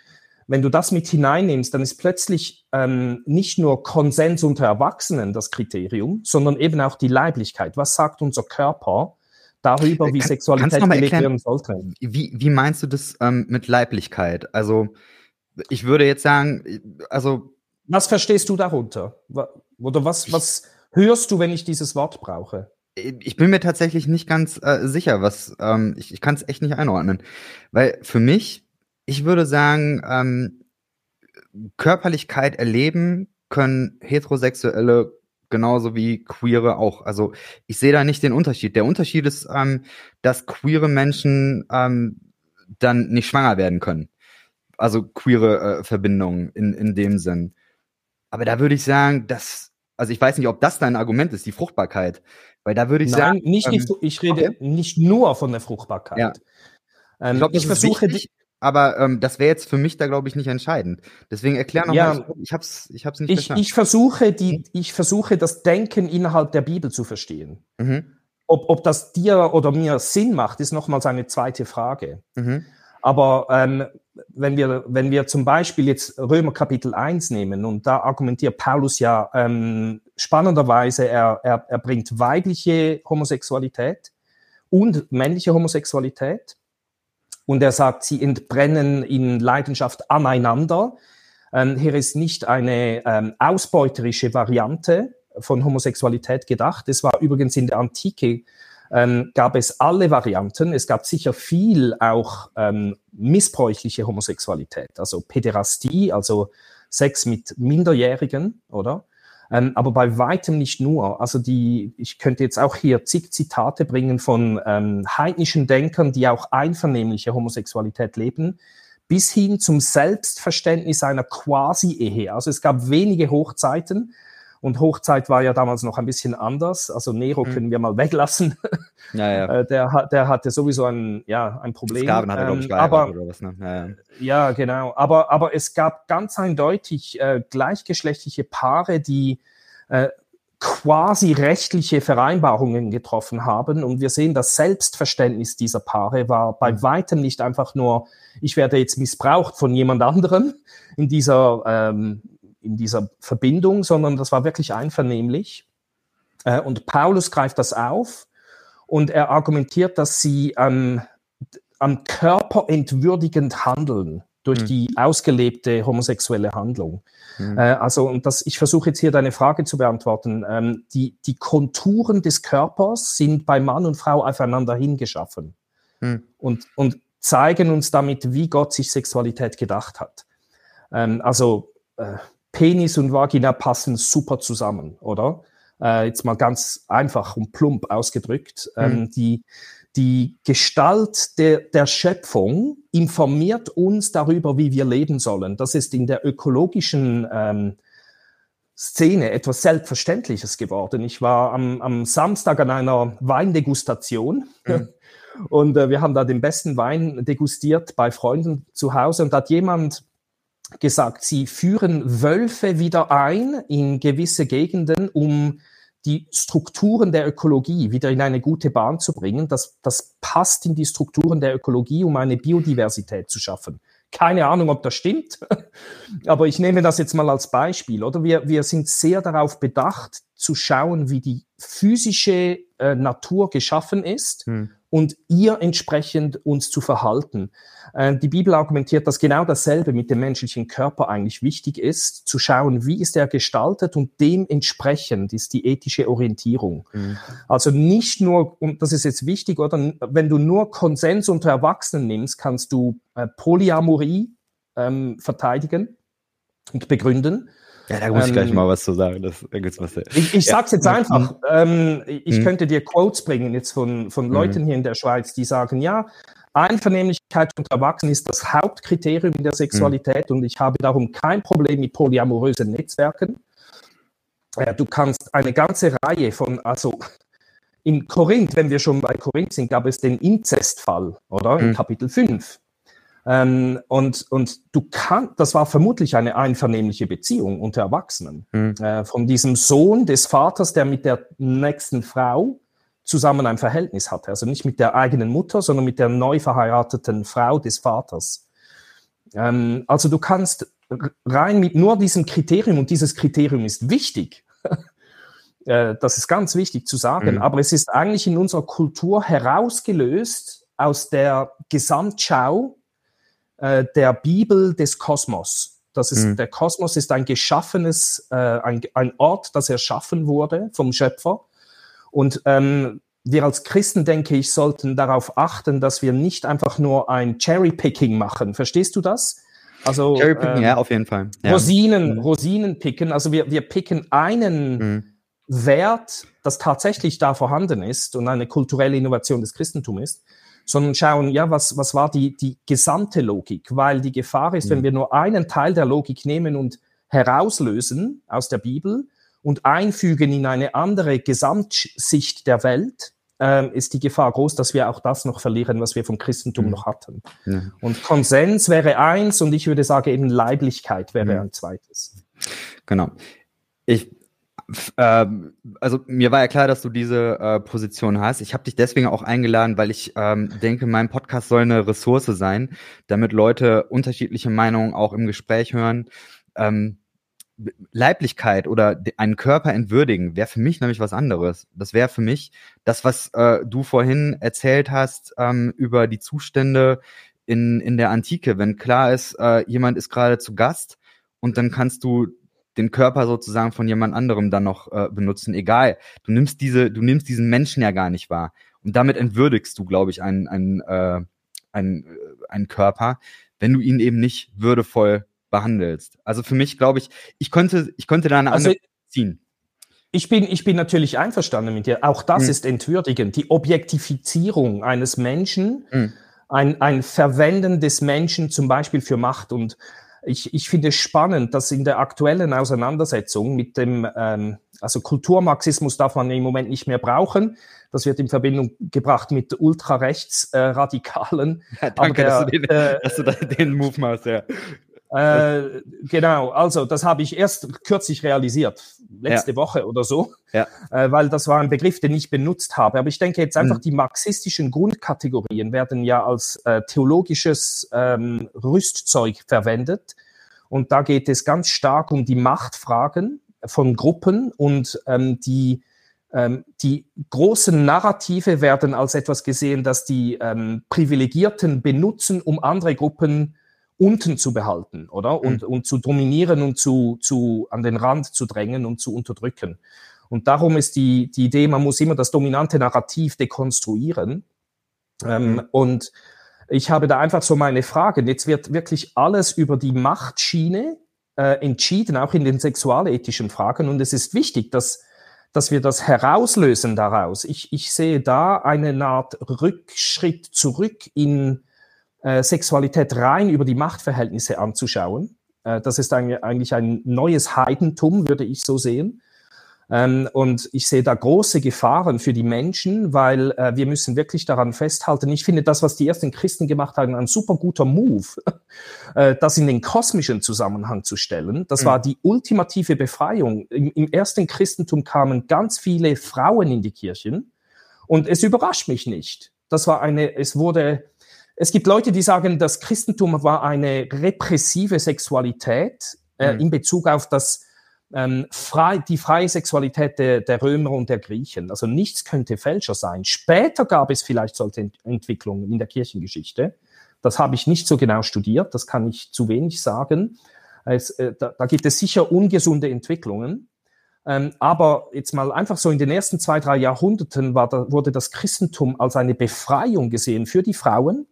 wenn du das mit hineinnimmst, dann ist plötzlich ähm, nicht nur Konsens unter Erwachsenen das Kriterium, sondern eben auch die Leiblichkeit. Was sagt unser Körper darüber, wie Kann, Sexualität gelebt werden sollte? Wie, wie meinst du das ähm, mit Leiblichkeit? Also ich würde jetzt sagen, also was verstehst du darunter? Oder was, was hörst du, wenn ich dieses Wort brauche? Ich bin mir tatsächlich nicht ganz äh, sicher, was ähm, ich, ich kann es echt nicht einordnen. Weil für mich, ich würde sagen, ähm, Körperlichkeit erleben können Heterosexuelle genauso wie Queere auch. Also ich sehe da nicht den Unterschied. Der Unterschied ist, ähm, dass queere Menschen ähm, dann nicht schwanger werden können. Also queere äh, Verbindungen in, in dem Sinn. Aber da würde ich sagen, dass, also ich weiß nicht, ob das dein Argument ist, die Fruchtbarkeit. Weil da würde ich Nein, sagen. Nicht ähm, die, ich rede okay. nicht nur von der Fruchtbarkeit. Ja. Ähm, ich, glaub, ich versuche wichtig, aber ähm, das wäre jetzt für mich da, glaube ich, nicht entscheidend. Deswegen erklär nochmal, ja, ich, ich habe es ich hab's nicht ich, verstanden. Ich versuche, die, ich versuche, das Denken innerhalb der Bibel zu verstehen. Mhm. Ob, ob das dir oder mir Sinn macht, ist nochmals eine zweite Frage. Mhm. Aber ähm, wenn, wir, wenn wir zum Beispiel jetzt Römer Kapitel 1 nehmen und da argumentiert Paulus ja ähm, spannenderweise, er, er, er bringt weibliche Homosexualität und männliche Homosexualität und er sagt, sie entbrennen in Leidenschaft aneinander. Ähm, hier ist nicht eine ähm, ausbeuterische Variante von Homosexualität gedacht. Es war übrigens in der Antike ähm, gab es alle Varianten. Es gab sicher viel auch ähm, missbräuchliche Homosexualität, also Päderastie, also Sex mit Minderjährigen, oder? Ähm, aber bei weitem nicht nur. Also die, ich könnte jetzt auch hier zig Zitate bringen von ähm, heidnischen Denkern, die auch einvernehmliche Homosexualität leben, bis hin zum Selbstverständnis einer Quasi-Ehe. Also es gab wenige Hochzeiten, und Hochzeit war ja damals noch ein bisschen anders. Also Nero mhm. können wir mal weglassen. Ja, ja. Äh, der, der hatte sowieso ein, ja, ein Problem. Sklaven hatte, glaube ich, ähm, aber, oder was, ne? ja, ja. genau. Aber, aber es gab ganz eindeutig äh, gleichgeschlechtliche Paare, die äh, quasi rechtliche Vereinbarungen getroffen haben. Und wir sehen, das Selbstverständnis dieser Paare war bei mhm. weitem nicht einfach nur, ich werde jetzt missbraucht von jemand anderem in dieser ähm, in dieser Verbindung, sondern das war wirklich einvernehmlich. Äh, und Paulus greift das auf und er argumentiert, dass sie ähm, am Körper entwürdigend handeln durch mhm. die ausgelebte homosexuelle Handlung. Mhm. Äh, also, und das, ich versuche jetzt hier deine Frage zu beantworten. Ähm, die, die Konturen des Körpers sind bei Mann und Frau aufeinander hingeschaffen mhm. und, und zeigen uns damit, wie Gott sich Sexualität gedacht hat. Ähm, also, äh, Penis und Vagina passen super zusammen, oder? Äh, jetzt mal ganz einfach und plump ausgedrückt. Ähm, mhm. Ähm, die, die Gestalt der, der Schöpfung informiert uns darüber, wie wir leben sollen. Das ist in der ökologischen ähm, Szene etwas Selbstverständliches geworden. Ich war am, am Samstag an einer Weindegustation mhm. Und äh, wir haben da den besten Wein degustiert bei Freunden zu Hause und da hat jemand gesagt, sie führen Wölfe wieder ein in gewisse Gegenden, um die Strukturen der Ökologie wieder in eine gute Bahn zu bringen. Das, das passt in die Strukturen der Ökologie, um eine Biodiversität zu schaffen. Keine Ahnung, ob das stimmt, aber ich nehme das jetzt mal als Beispiel. Oder wir, wir sind sehr darauf bedacht, zu schauen, wie die physische äh, Natur geschaffen ist hm. Und ihr entsprechend uns zu verhalten. Äh, die Bibel argumentiert, dass genau dasselbe mit dem menschlichen Körper eigentlich wichtig ist, zu schauen, wie ist er gestaltet und dementsprechend ist die ethische Orientierung. Mhm. Also nicht nur, und das ist jetzt wichtig, oder wenn du nur Konsens unter Erwachsenen nimmst, kannst du äh, Polyamorie ähm, verteidigen und begründen. Ja, da muss ähm, ich gleich ähm, mal was zu sagen. Das, da gibt's was. Ich, ich ja. sag's jetzt einfach. Mhm. Ähm, ich mhm. könnte dir Quotes bringen jetzt von, von Leuten mhm. hier in der Schweiz, die sagen, ja, Einvernehmlichkeit unter Erwachsenen ist das Hauptkriterium in der Sexualität mhm. und ich habe darum kein Problem mit polyamorösen Netzwerken. Äh, du kannst eine ganze Reihe von, also in Korinth, wenn wir schon bei Korinth sind, gab es den Inzestfall, oder? In mhm. Kapitel 5. Ähm, und, und du kannst, das war vermutlich eine einvernehmliche Beziehung unter Erwachsenen. Mhm. Äh, von diesem Sohn des Vaters, der mit der nächsten Frau zusammen ein Verhältnis hatte. Also nicht mit der eigenen Mutter, sondern mit der neu verheirateten Frau des Vaters. Ähm, also du kannst rein mit nur diesem Kriterium, und dieses Kriterium ist wichtig, äh, das ist ganz wichtig zu sagen, mhm. aber es ist eigentlich in unserer Kultur herausgelöst aus der Gesamtschau äh, der Bibel des Kosmos. Das ist, mhm. Der Kosmos ist ein geschaffenes, äh, ein, ein Ort, das erschaffen wurde vom Schöpfer und ähm, wir als Christen, denke ich, sollten darauf achten, dass wir nicht einfach nur ein Cherry-Picking machen. Verstehst du das? Also Cherry-Picking, ähm, ja, auf jeden Fall. Ja. Rosinen, mhm. Rosinen picken. Also wir, wir picken einen mhm. Wert, das tatsächlich da vorhanden ist und eine kulturelle Innovation des Christentums ist, sondern schauen, ja, was, was war die, die gesamte Logik? Weil die Gefahr ist, mhm. wenn wir nur einen Teil der Logik nehmen und herauslösen aus der Bibel, und einfügen in eine andere Gesamtsicht der Welt, ähm, ist die Gefahr groß, dass wir auch das noch verlieren, was wir vom Christentum mhm. noch hatten. Ja. Und Konsens wäre eins und ich würde sagen, eben Leiblichkeit wäre mhm. ein zweites. Genau. Ich, äh, also mir war ja klar, dass du diese äh, Position hast. Ich habe dich deswegen auch eingeladen, weil ich ähm, denke, mein Podcast soll eine Ressource sein, damit Leute unterschiedliche Meinungen auch im Gespräch hören. Ähm, Leiblichkeit oder einen Körper entwürdigen, wäre für mich nämlich was anderes. Das wäre für mich das, was äh, du vorhin erzählt hast ähm, über die Zustände in, in der Antike. Wenn klar ist, äh, jemand ist gerade zu Gast und dann kannst du den Körper sozusagen von jemand anderem dann noch äh, benutzen. Egal, du nimmst diese, du nimmst diesen Menschen ja gar nicht wahr. Und damit entwürdigst du, glaube ich, einen, einen, äh, einen, äh, einen Körper, wenn du ihn eben nicht würdevoll behandelst. Also für mich glaube ich, ich konnte, ich konnte da eine also, andere ziehen. Ich bin, ich bin natürlich einverstanden mit dir. Auch das mhm. ist entwürdigend. Die Objektifizierung eines Menschen, mhm. ein, ein Verwenden des Menschen zum Beispiel für Macht. Und ich, ich finde es spannend, dass in der aktuellen Auseinandersetzung mit dem, ähm, also Kulturmarxismus darf man im Moment nicht mehr brauchen. Das wird in Verbindung gebracht mit Ultrarechtsradikalen. Äh, ja, danke, der, dass, du den, äh, dass du den Move machst, ja. Äh, genau, also das habe ich erst kürzlich realisiert, letzte ja. Woche oder so, ja. äh, weil das war ein Begriff, den ich benutzt habe. Aber ich denke jetzt einfach, mhm. die marxistischen Grundkategorien werden ja als äh, theologisches ähm, Rüstzeug verwendet. Und da geht es ganz stark um die Machtfragen von Gruppen und ähm, die ähm, die großen Narrative werden als etwas gesehen, das die ähm, Privilegierten benutzen, um andere Gruppen unten zu behalten, oder? Und, mhm. und zu dominieren und zu, zu, an den Rand zu drängen und zu unterdrücken. Und darum ist die, die Idee, man muss immer das dominante Narrativ dekonstruieren. Ähm, mhm. Und ich habe da einfach so meine Frage. Jetzt wird wirklich alles über die Machtschiene äh, entschieden, auch in den sexualethischen Fragen. Und es ist wichtig, dass, dass wir das herauslösen daraus. Ich, ich sehe da eine Art Rückschritt zurück in äh, Sexualität rein über die Machtverhältnisse anzuschauen. Äh, das ist eigentlich ein neues Heidentum, würde ich so sehen. Ähm, und ich sehe da große Gefahren für die Menschen, weil äh, wir müssen wirklich daran festhalten. Ich finde das, was die ersten Christen gemacht haben, ein super guter Move, äh, das in den kosmischen Zusammenhang zu stellen. Das mhm. war die ultimative Befreiung. Im, Im, ersten Christentum kamen ganz viele Frauen in die Kirchen und es überrascht mich nicht. Das war eine, es wurde, es gibt Leute, die sagen, das Christentum war eine repressive Sexualität äh, mhm. in Bezug auf das ähm, frei, die freie Sexualität der, der Römer und der Griechen. Also nichts könnte fälscher sein. Später gab es vielleicht solche Ent Entwicklungen in der Kirchengeschichte. Das habe ich nicht so genau studiert, das kann ich zu wenig sagen. Es, äh, da, da gibt es sicher ungesunde Entwicklungen. Ähm, aber jetzt mal einfach so in den ersten zwei, drei Jahrhunderten da, wurde das Christentum als eine Befreiung gesehen für die Frauen,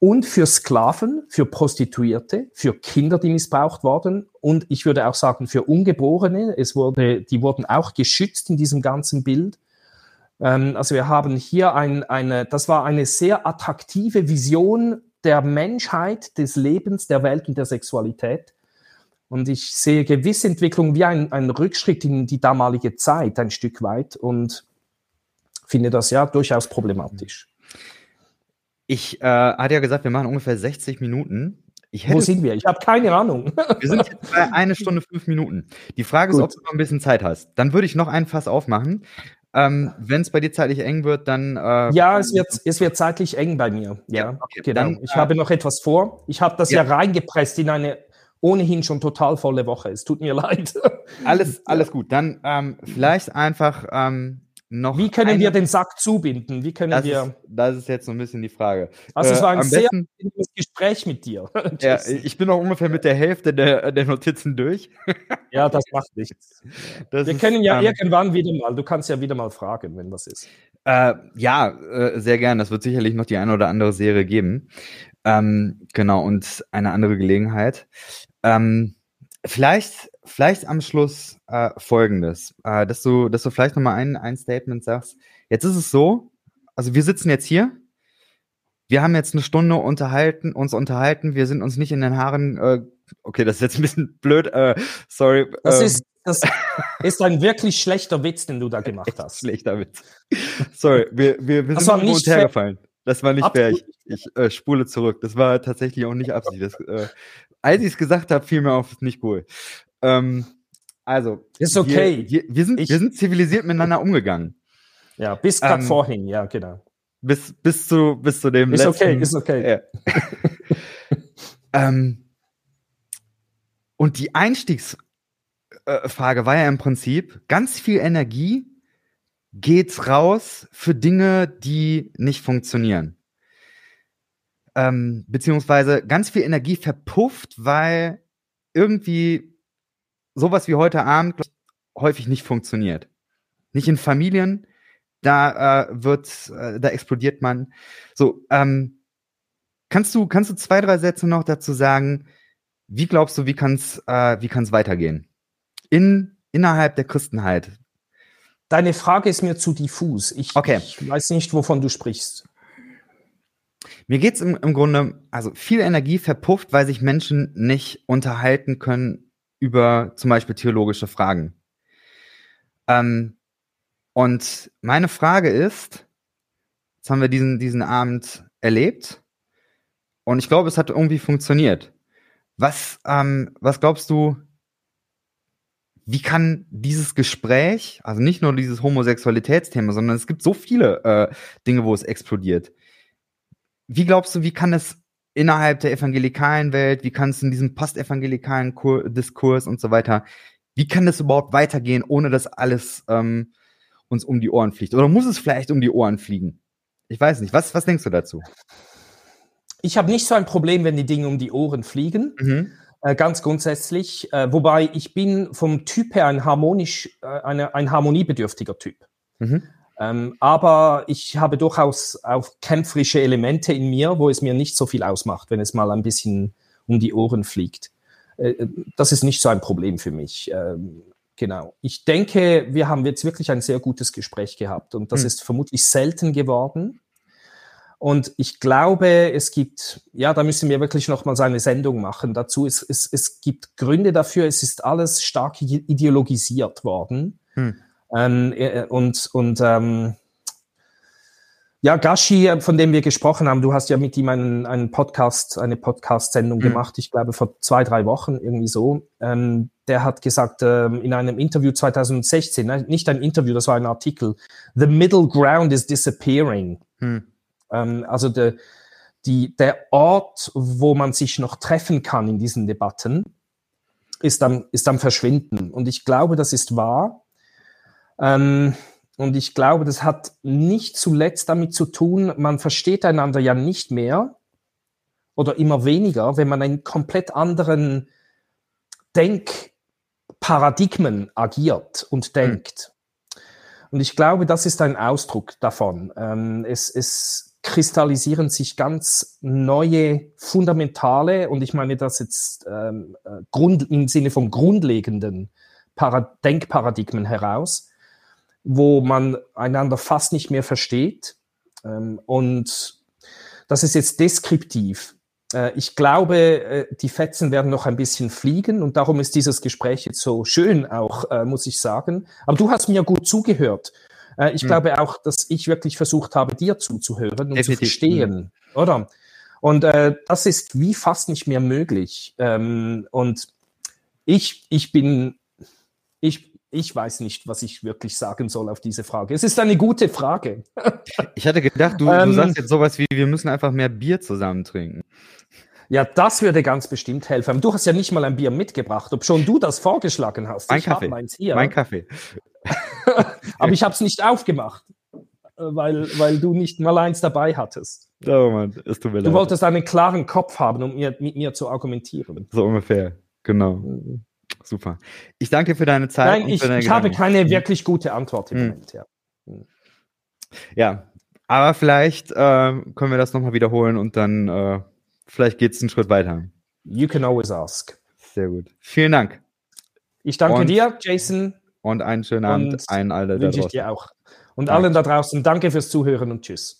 und für Sklaven, für Prostituierte, für Kinder, die missbraucht wurden und ich würde auch sagen für Ungeborene. Es wurde, die wurden auch geschützt in diesem ganzen Bild. Ähm, also wir haben hier ein, eine, das war eine sehr attraktive Vision der Menschheit, des Lebens, der Welt und der Sexualität. Und ich sehe gewisse Entwicklungen wie ein, ein Rückschritt in die damalige Zeit ein Stück weit und finde das ja durchaus problematisch. Ich äh, hatte ja gesagt, wir machen ungefähr 60 Minuten. Wo sind wir? Ich habe keine Ahnung. wir sind jetzt bei einer Stunde, fünf Minuten. Die Frage Gut. ist, ob du noch ein bisschen Zeit hast. Dann würde ich noch einen Fass aufmachen. Ähm, Wenn es bei dir zeitlich eng wird, dann. Äh, ja, es wird, es wird zeitlich eng bei mir. Ja, ja okay. genau. Dann, ich äh, habe noch etwas vor. Ich habe das ja. ja reingepresst in eine ohnehin schon total volle Woche. Es tut mir leid. Alles, alles gut. Dann ähm, vielleicht einfach ähm, noch. Wie können eine, wir den Sack zubinden? Wie können das wir. Ist, das ist jetzt so ein bisschen die Frage. Also, es war ein äh, sehr besten, Gespräch mit dir. ja, ich bin auch ungefähr mit der Hälfte der, der Notizen durch. ja, das macht nichts. Das wir ist, können ja ähm, irgendwann wieder mal, du kannst ja wieder mal fragen, wenn was ist. Äh, ja, äh, sehr gern. Das wird sicherlich noch die eine oder andere Serie geben. Ähm, genau, und eine andere Gelegenheit. Ähm, vielleicht vielleicht am Schluss äh, folgendes, äh, dass du, dass du vielleicht nochmal ein, ein Statement sagst. Jetzt ist es so, also wir sitzen jetzt hier, wir haben jetzt eine Stunde unterhalten, uns unterhalten, wir sind uns nicht in den Haaren, äh, okay, das ist jetzt ein bisschen blöd, äh, sorry. Das ähm, ist, das ist ein wirklich schlechter Witz, den du da gemacht hast. Schlechter Witz. Sorry, wir, wir, wir sind nicht hergefallen. Das war nicht fair. Ich, ich äh, spule zurück. Das war tatsächlich auch nicht Absicht. Das, äh, als ich es gesagt habe, fiel mir auf, nicht cool. Ähm, also. Ist okay. Wir, wir, wir sind, ich, wir sind zivilisiert miteinander umgegangen. Ja, bis gerade ähm, vorhin, ja, genau. Bis, bis, zu, bis zu dem ist letzten. Okay, ist okay, ja. ähm, und die Einstiegsfrage war ja im Prinzip, ganz viel Energie geht raus für Dinge, die nicht funktionieren. Ähm, beziehungsweise ganz viel Energie verpufft, weil irgendwie sowas wie heute Abend häufig nicht funktioniert. Nicht in Familien, da äh, wird, äh, da explodiert man. So, ähm, kannst du, kannst du zwei, drei Sätze noch dazu sagen? Wie glaubst du, wie kann es äh, wie kann's weitergehen? In, innerhalb der Christenheit. Deine Frage ist mir zu diffus. Ich, okay. ich weiß nicht, wovon du sprichst. Mir geht's im, im Grunde, also viel Energie verpufft, weil sich Menschen nicht unterhalten können über zum Beispiel theologische Fragen. Ähm, und meine Frage ist, jetzt haben wir diesen, diesen Abend erlebt und ich glaube, es hat irgendwie funktioniert. Was, ähm, was glaubst du, wie kann dieses Gespräch, also nicht nur dieses Homosexualitätsthema, sondern es gibt so viele äh, Dinge, wo es explodiert. Wie glaubst du, wie kann es innerhalb der evangelikalen Welt, wie kann es in diesem postevangelikalen Kur Diskurs und so weiter, wie kann das überhaupt weitergehen, ohne dass alles ähm, uns um die Ohren fliegt? Oder muss es vielleicht um die Ohren fliegen? Ich weiß nicht. Was, was denkst du dazu? Ich habe nicht so ein Problem, wenn die Dinge um die Ohren fliegen. Mhm. Äh, ganz grundsätzlich. Äh, wobei ich bin vom Typ her ein harmonisch, äh, eine, ein harmoniebedürftiger Typ. Mhm. Ähm, aber ich habe durchaus auch kämpferische Elemente in mir, wo es mir nicht so viel ausmacht, wenn es mal ein bisschen um die Ohren fliegt. Äh, äh, das ist nicht so ein Problem für mich. Ähm, genau. Ich denke, wir haben jetzt wirklich ein sehr gutes Gespräch gehabt und das hm. ist vermutlich selten geworden. Und ich glaube, es gibt, ja, da müssen wir wirklich noch mal so eine Sendung machen dazu. Es, es, es gibt Gründe dafür, es ist alles stark ideologisiert worden. Hm. Ähm, äh, und und ähm, ja, Gashi, von dem wir gesprochen haben, du hast ja mit ihm einen, einen Podcast, eine Podcast-Sendung mhm. gemacht, ich glaube vor zwei, drei Wochen, irgendwie so. Ähm, der hat gesagt, ähm, in einem Interview 2016, ne, nicht ein Interview, das war ein Artikel, The Middle Ground is disappearing. Mhm. Ähm, also de, die, der Ort, wo man sich noch treffen kann in diesen Debatten, ist am, ist am Verschwinden. Und ich glaube, das ist wahr. Ähm, und ich glaube, das hat nicht zuletzt damit zu tun, man versteht einander ja nicht mehr oder immer weniger, wenn man in komplett anderen Denkparadigmen agiert und hm. denkt. Mhm. Und ich glaube, das ist ein Ausdruck davon. Ähm, es, es kristallisieren sich ganz neue, fundamentale, und ich meine das jetzt ähm, äh, Grund, im Sinne von grundlegenden Parad Denkparadigmen heraus, wo man einander fast nicht mehr versteht. Ähm, und das ist jetzt deskriptiv. Äh, ich glaube, äh, die Fetzen werden noch ein bisschen fliegen und darum ist dieses Gespräch jetzt so schön auch, äh, muss ich sagen. Aber du hast mir gut zugehört. Ich hm. glaube auch, dass ich wirklich versucht habe, dir zuzuhören und Definitiv. zu verstehen, hm. oder? Und das ist wie fast nicht mehr möglich. Ähm, und ich, ich bin, ich, ich weiß nicht, was ich wirklich sagen soll auf diese Frage. Es ist eine gute Frage. ich hatte gedacht, du, du ähm, sagst jetzt sowas wie, wir müssen einfach mehr Bier zusammen trinken. Ja, das würde ganz bestimmt helfen. Du hast ja nicht mal ein Bier mitgebracht, ob schon du das vorgeschlagen hast. Mein ich Kaffee. Meins hier. Mein Kaffee. Aber ich habe es nicht aufgemacht, weil, weil du nicht mal eins dabei hattest. Oh Mann, es tut mir leid. Du wolltest einen klaren Kopf haben, um mir, mit mir zu argumentieren. So ungefähr, genau. Mhm. Super. Ich danke für deine Zeit. Nein, ich, ich habe keine mhm. wirklich gute Antwort im hm. Moment, ja. Hm. Ja, aber vielleicht äh, können wir das nochmal wiederholen und dann äh, vielleicht geht es einen Schritt weiter. You can always ask. Sehr gut. Vielen Dank. Ich danke und, dir, Jason. Und einen schönen Abend, einen allen Wünsche ich dir auch. Und danke. allen da draußen, danke fürs Zuhören und tschüss.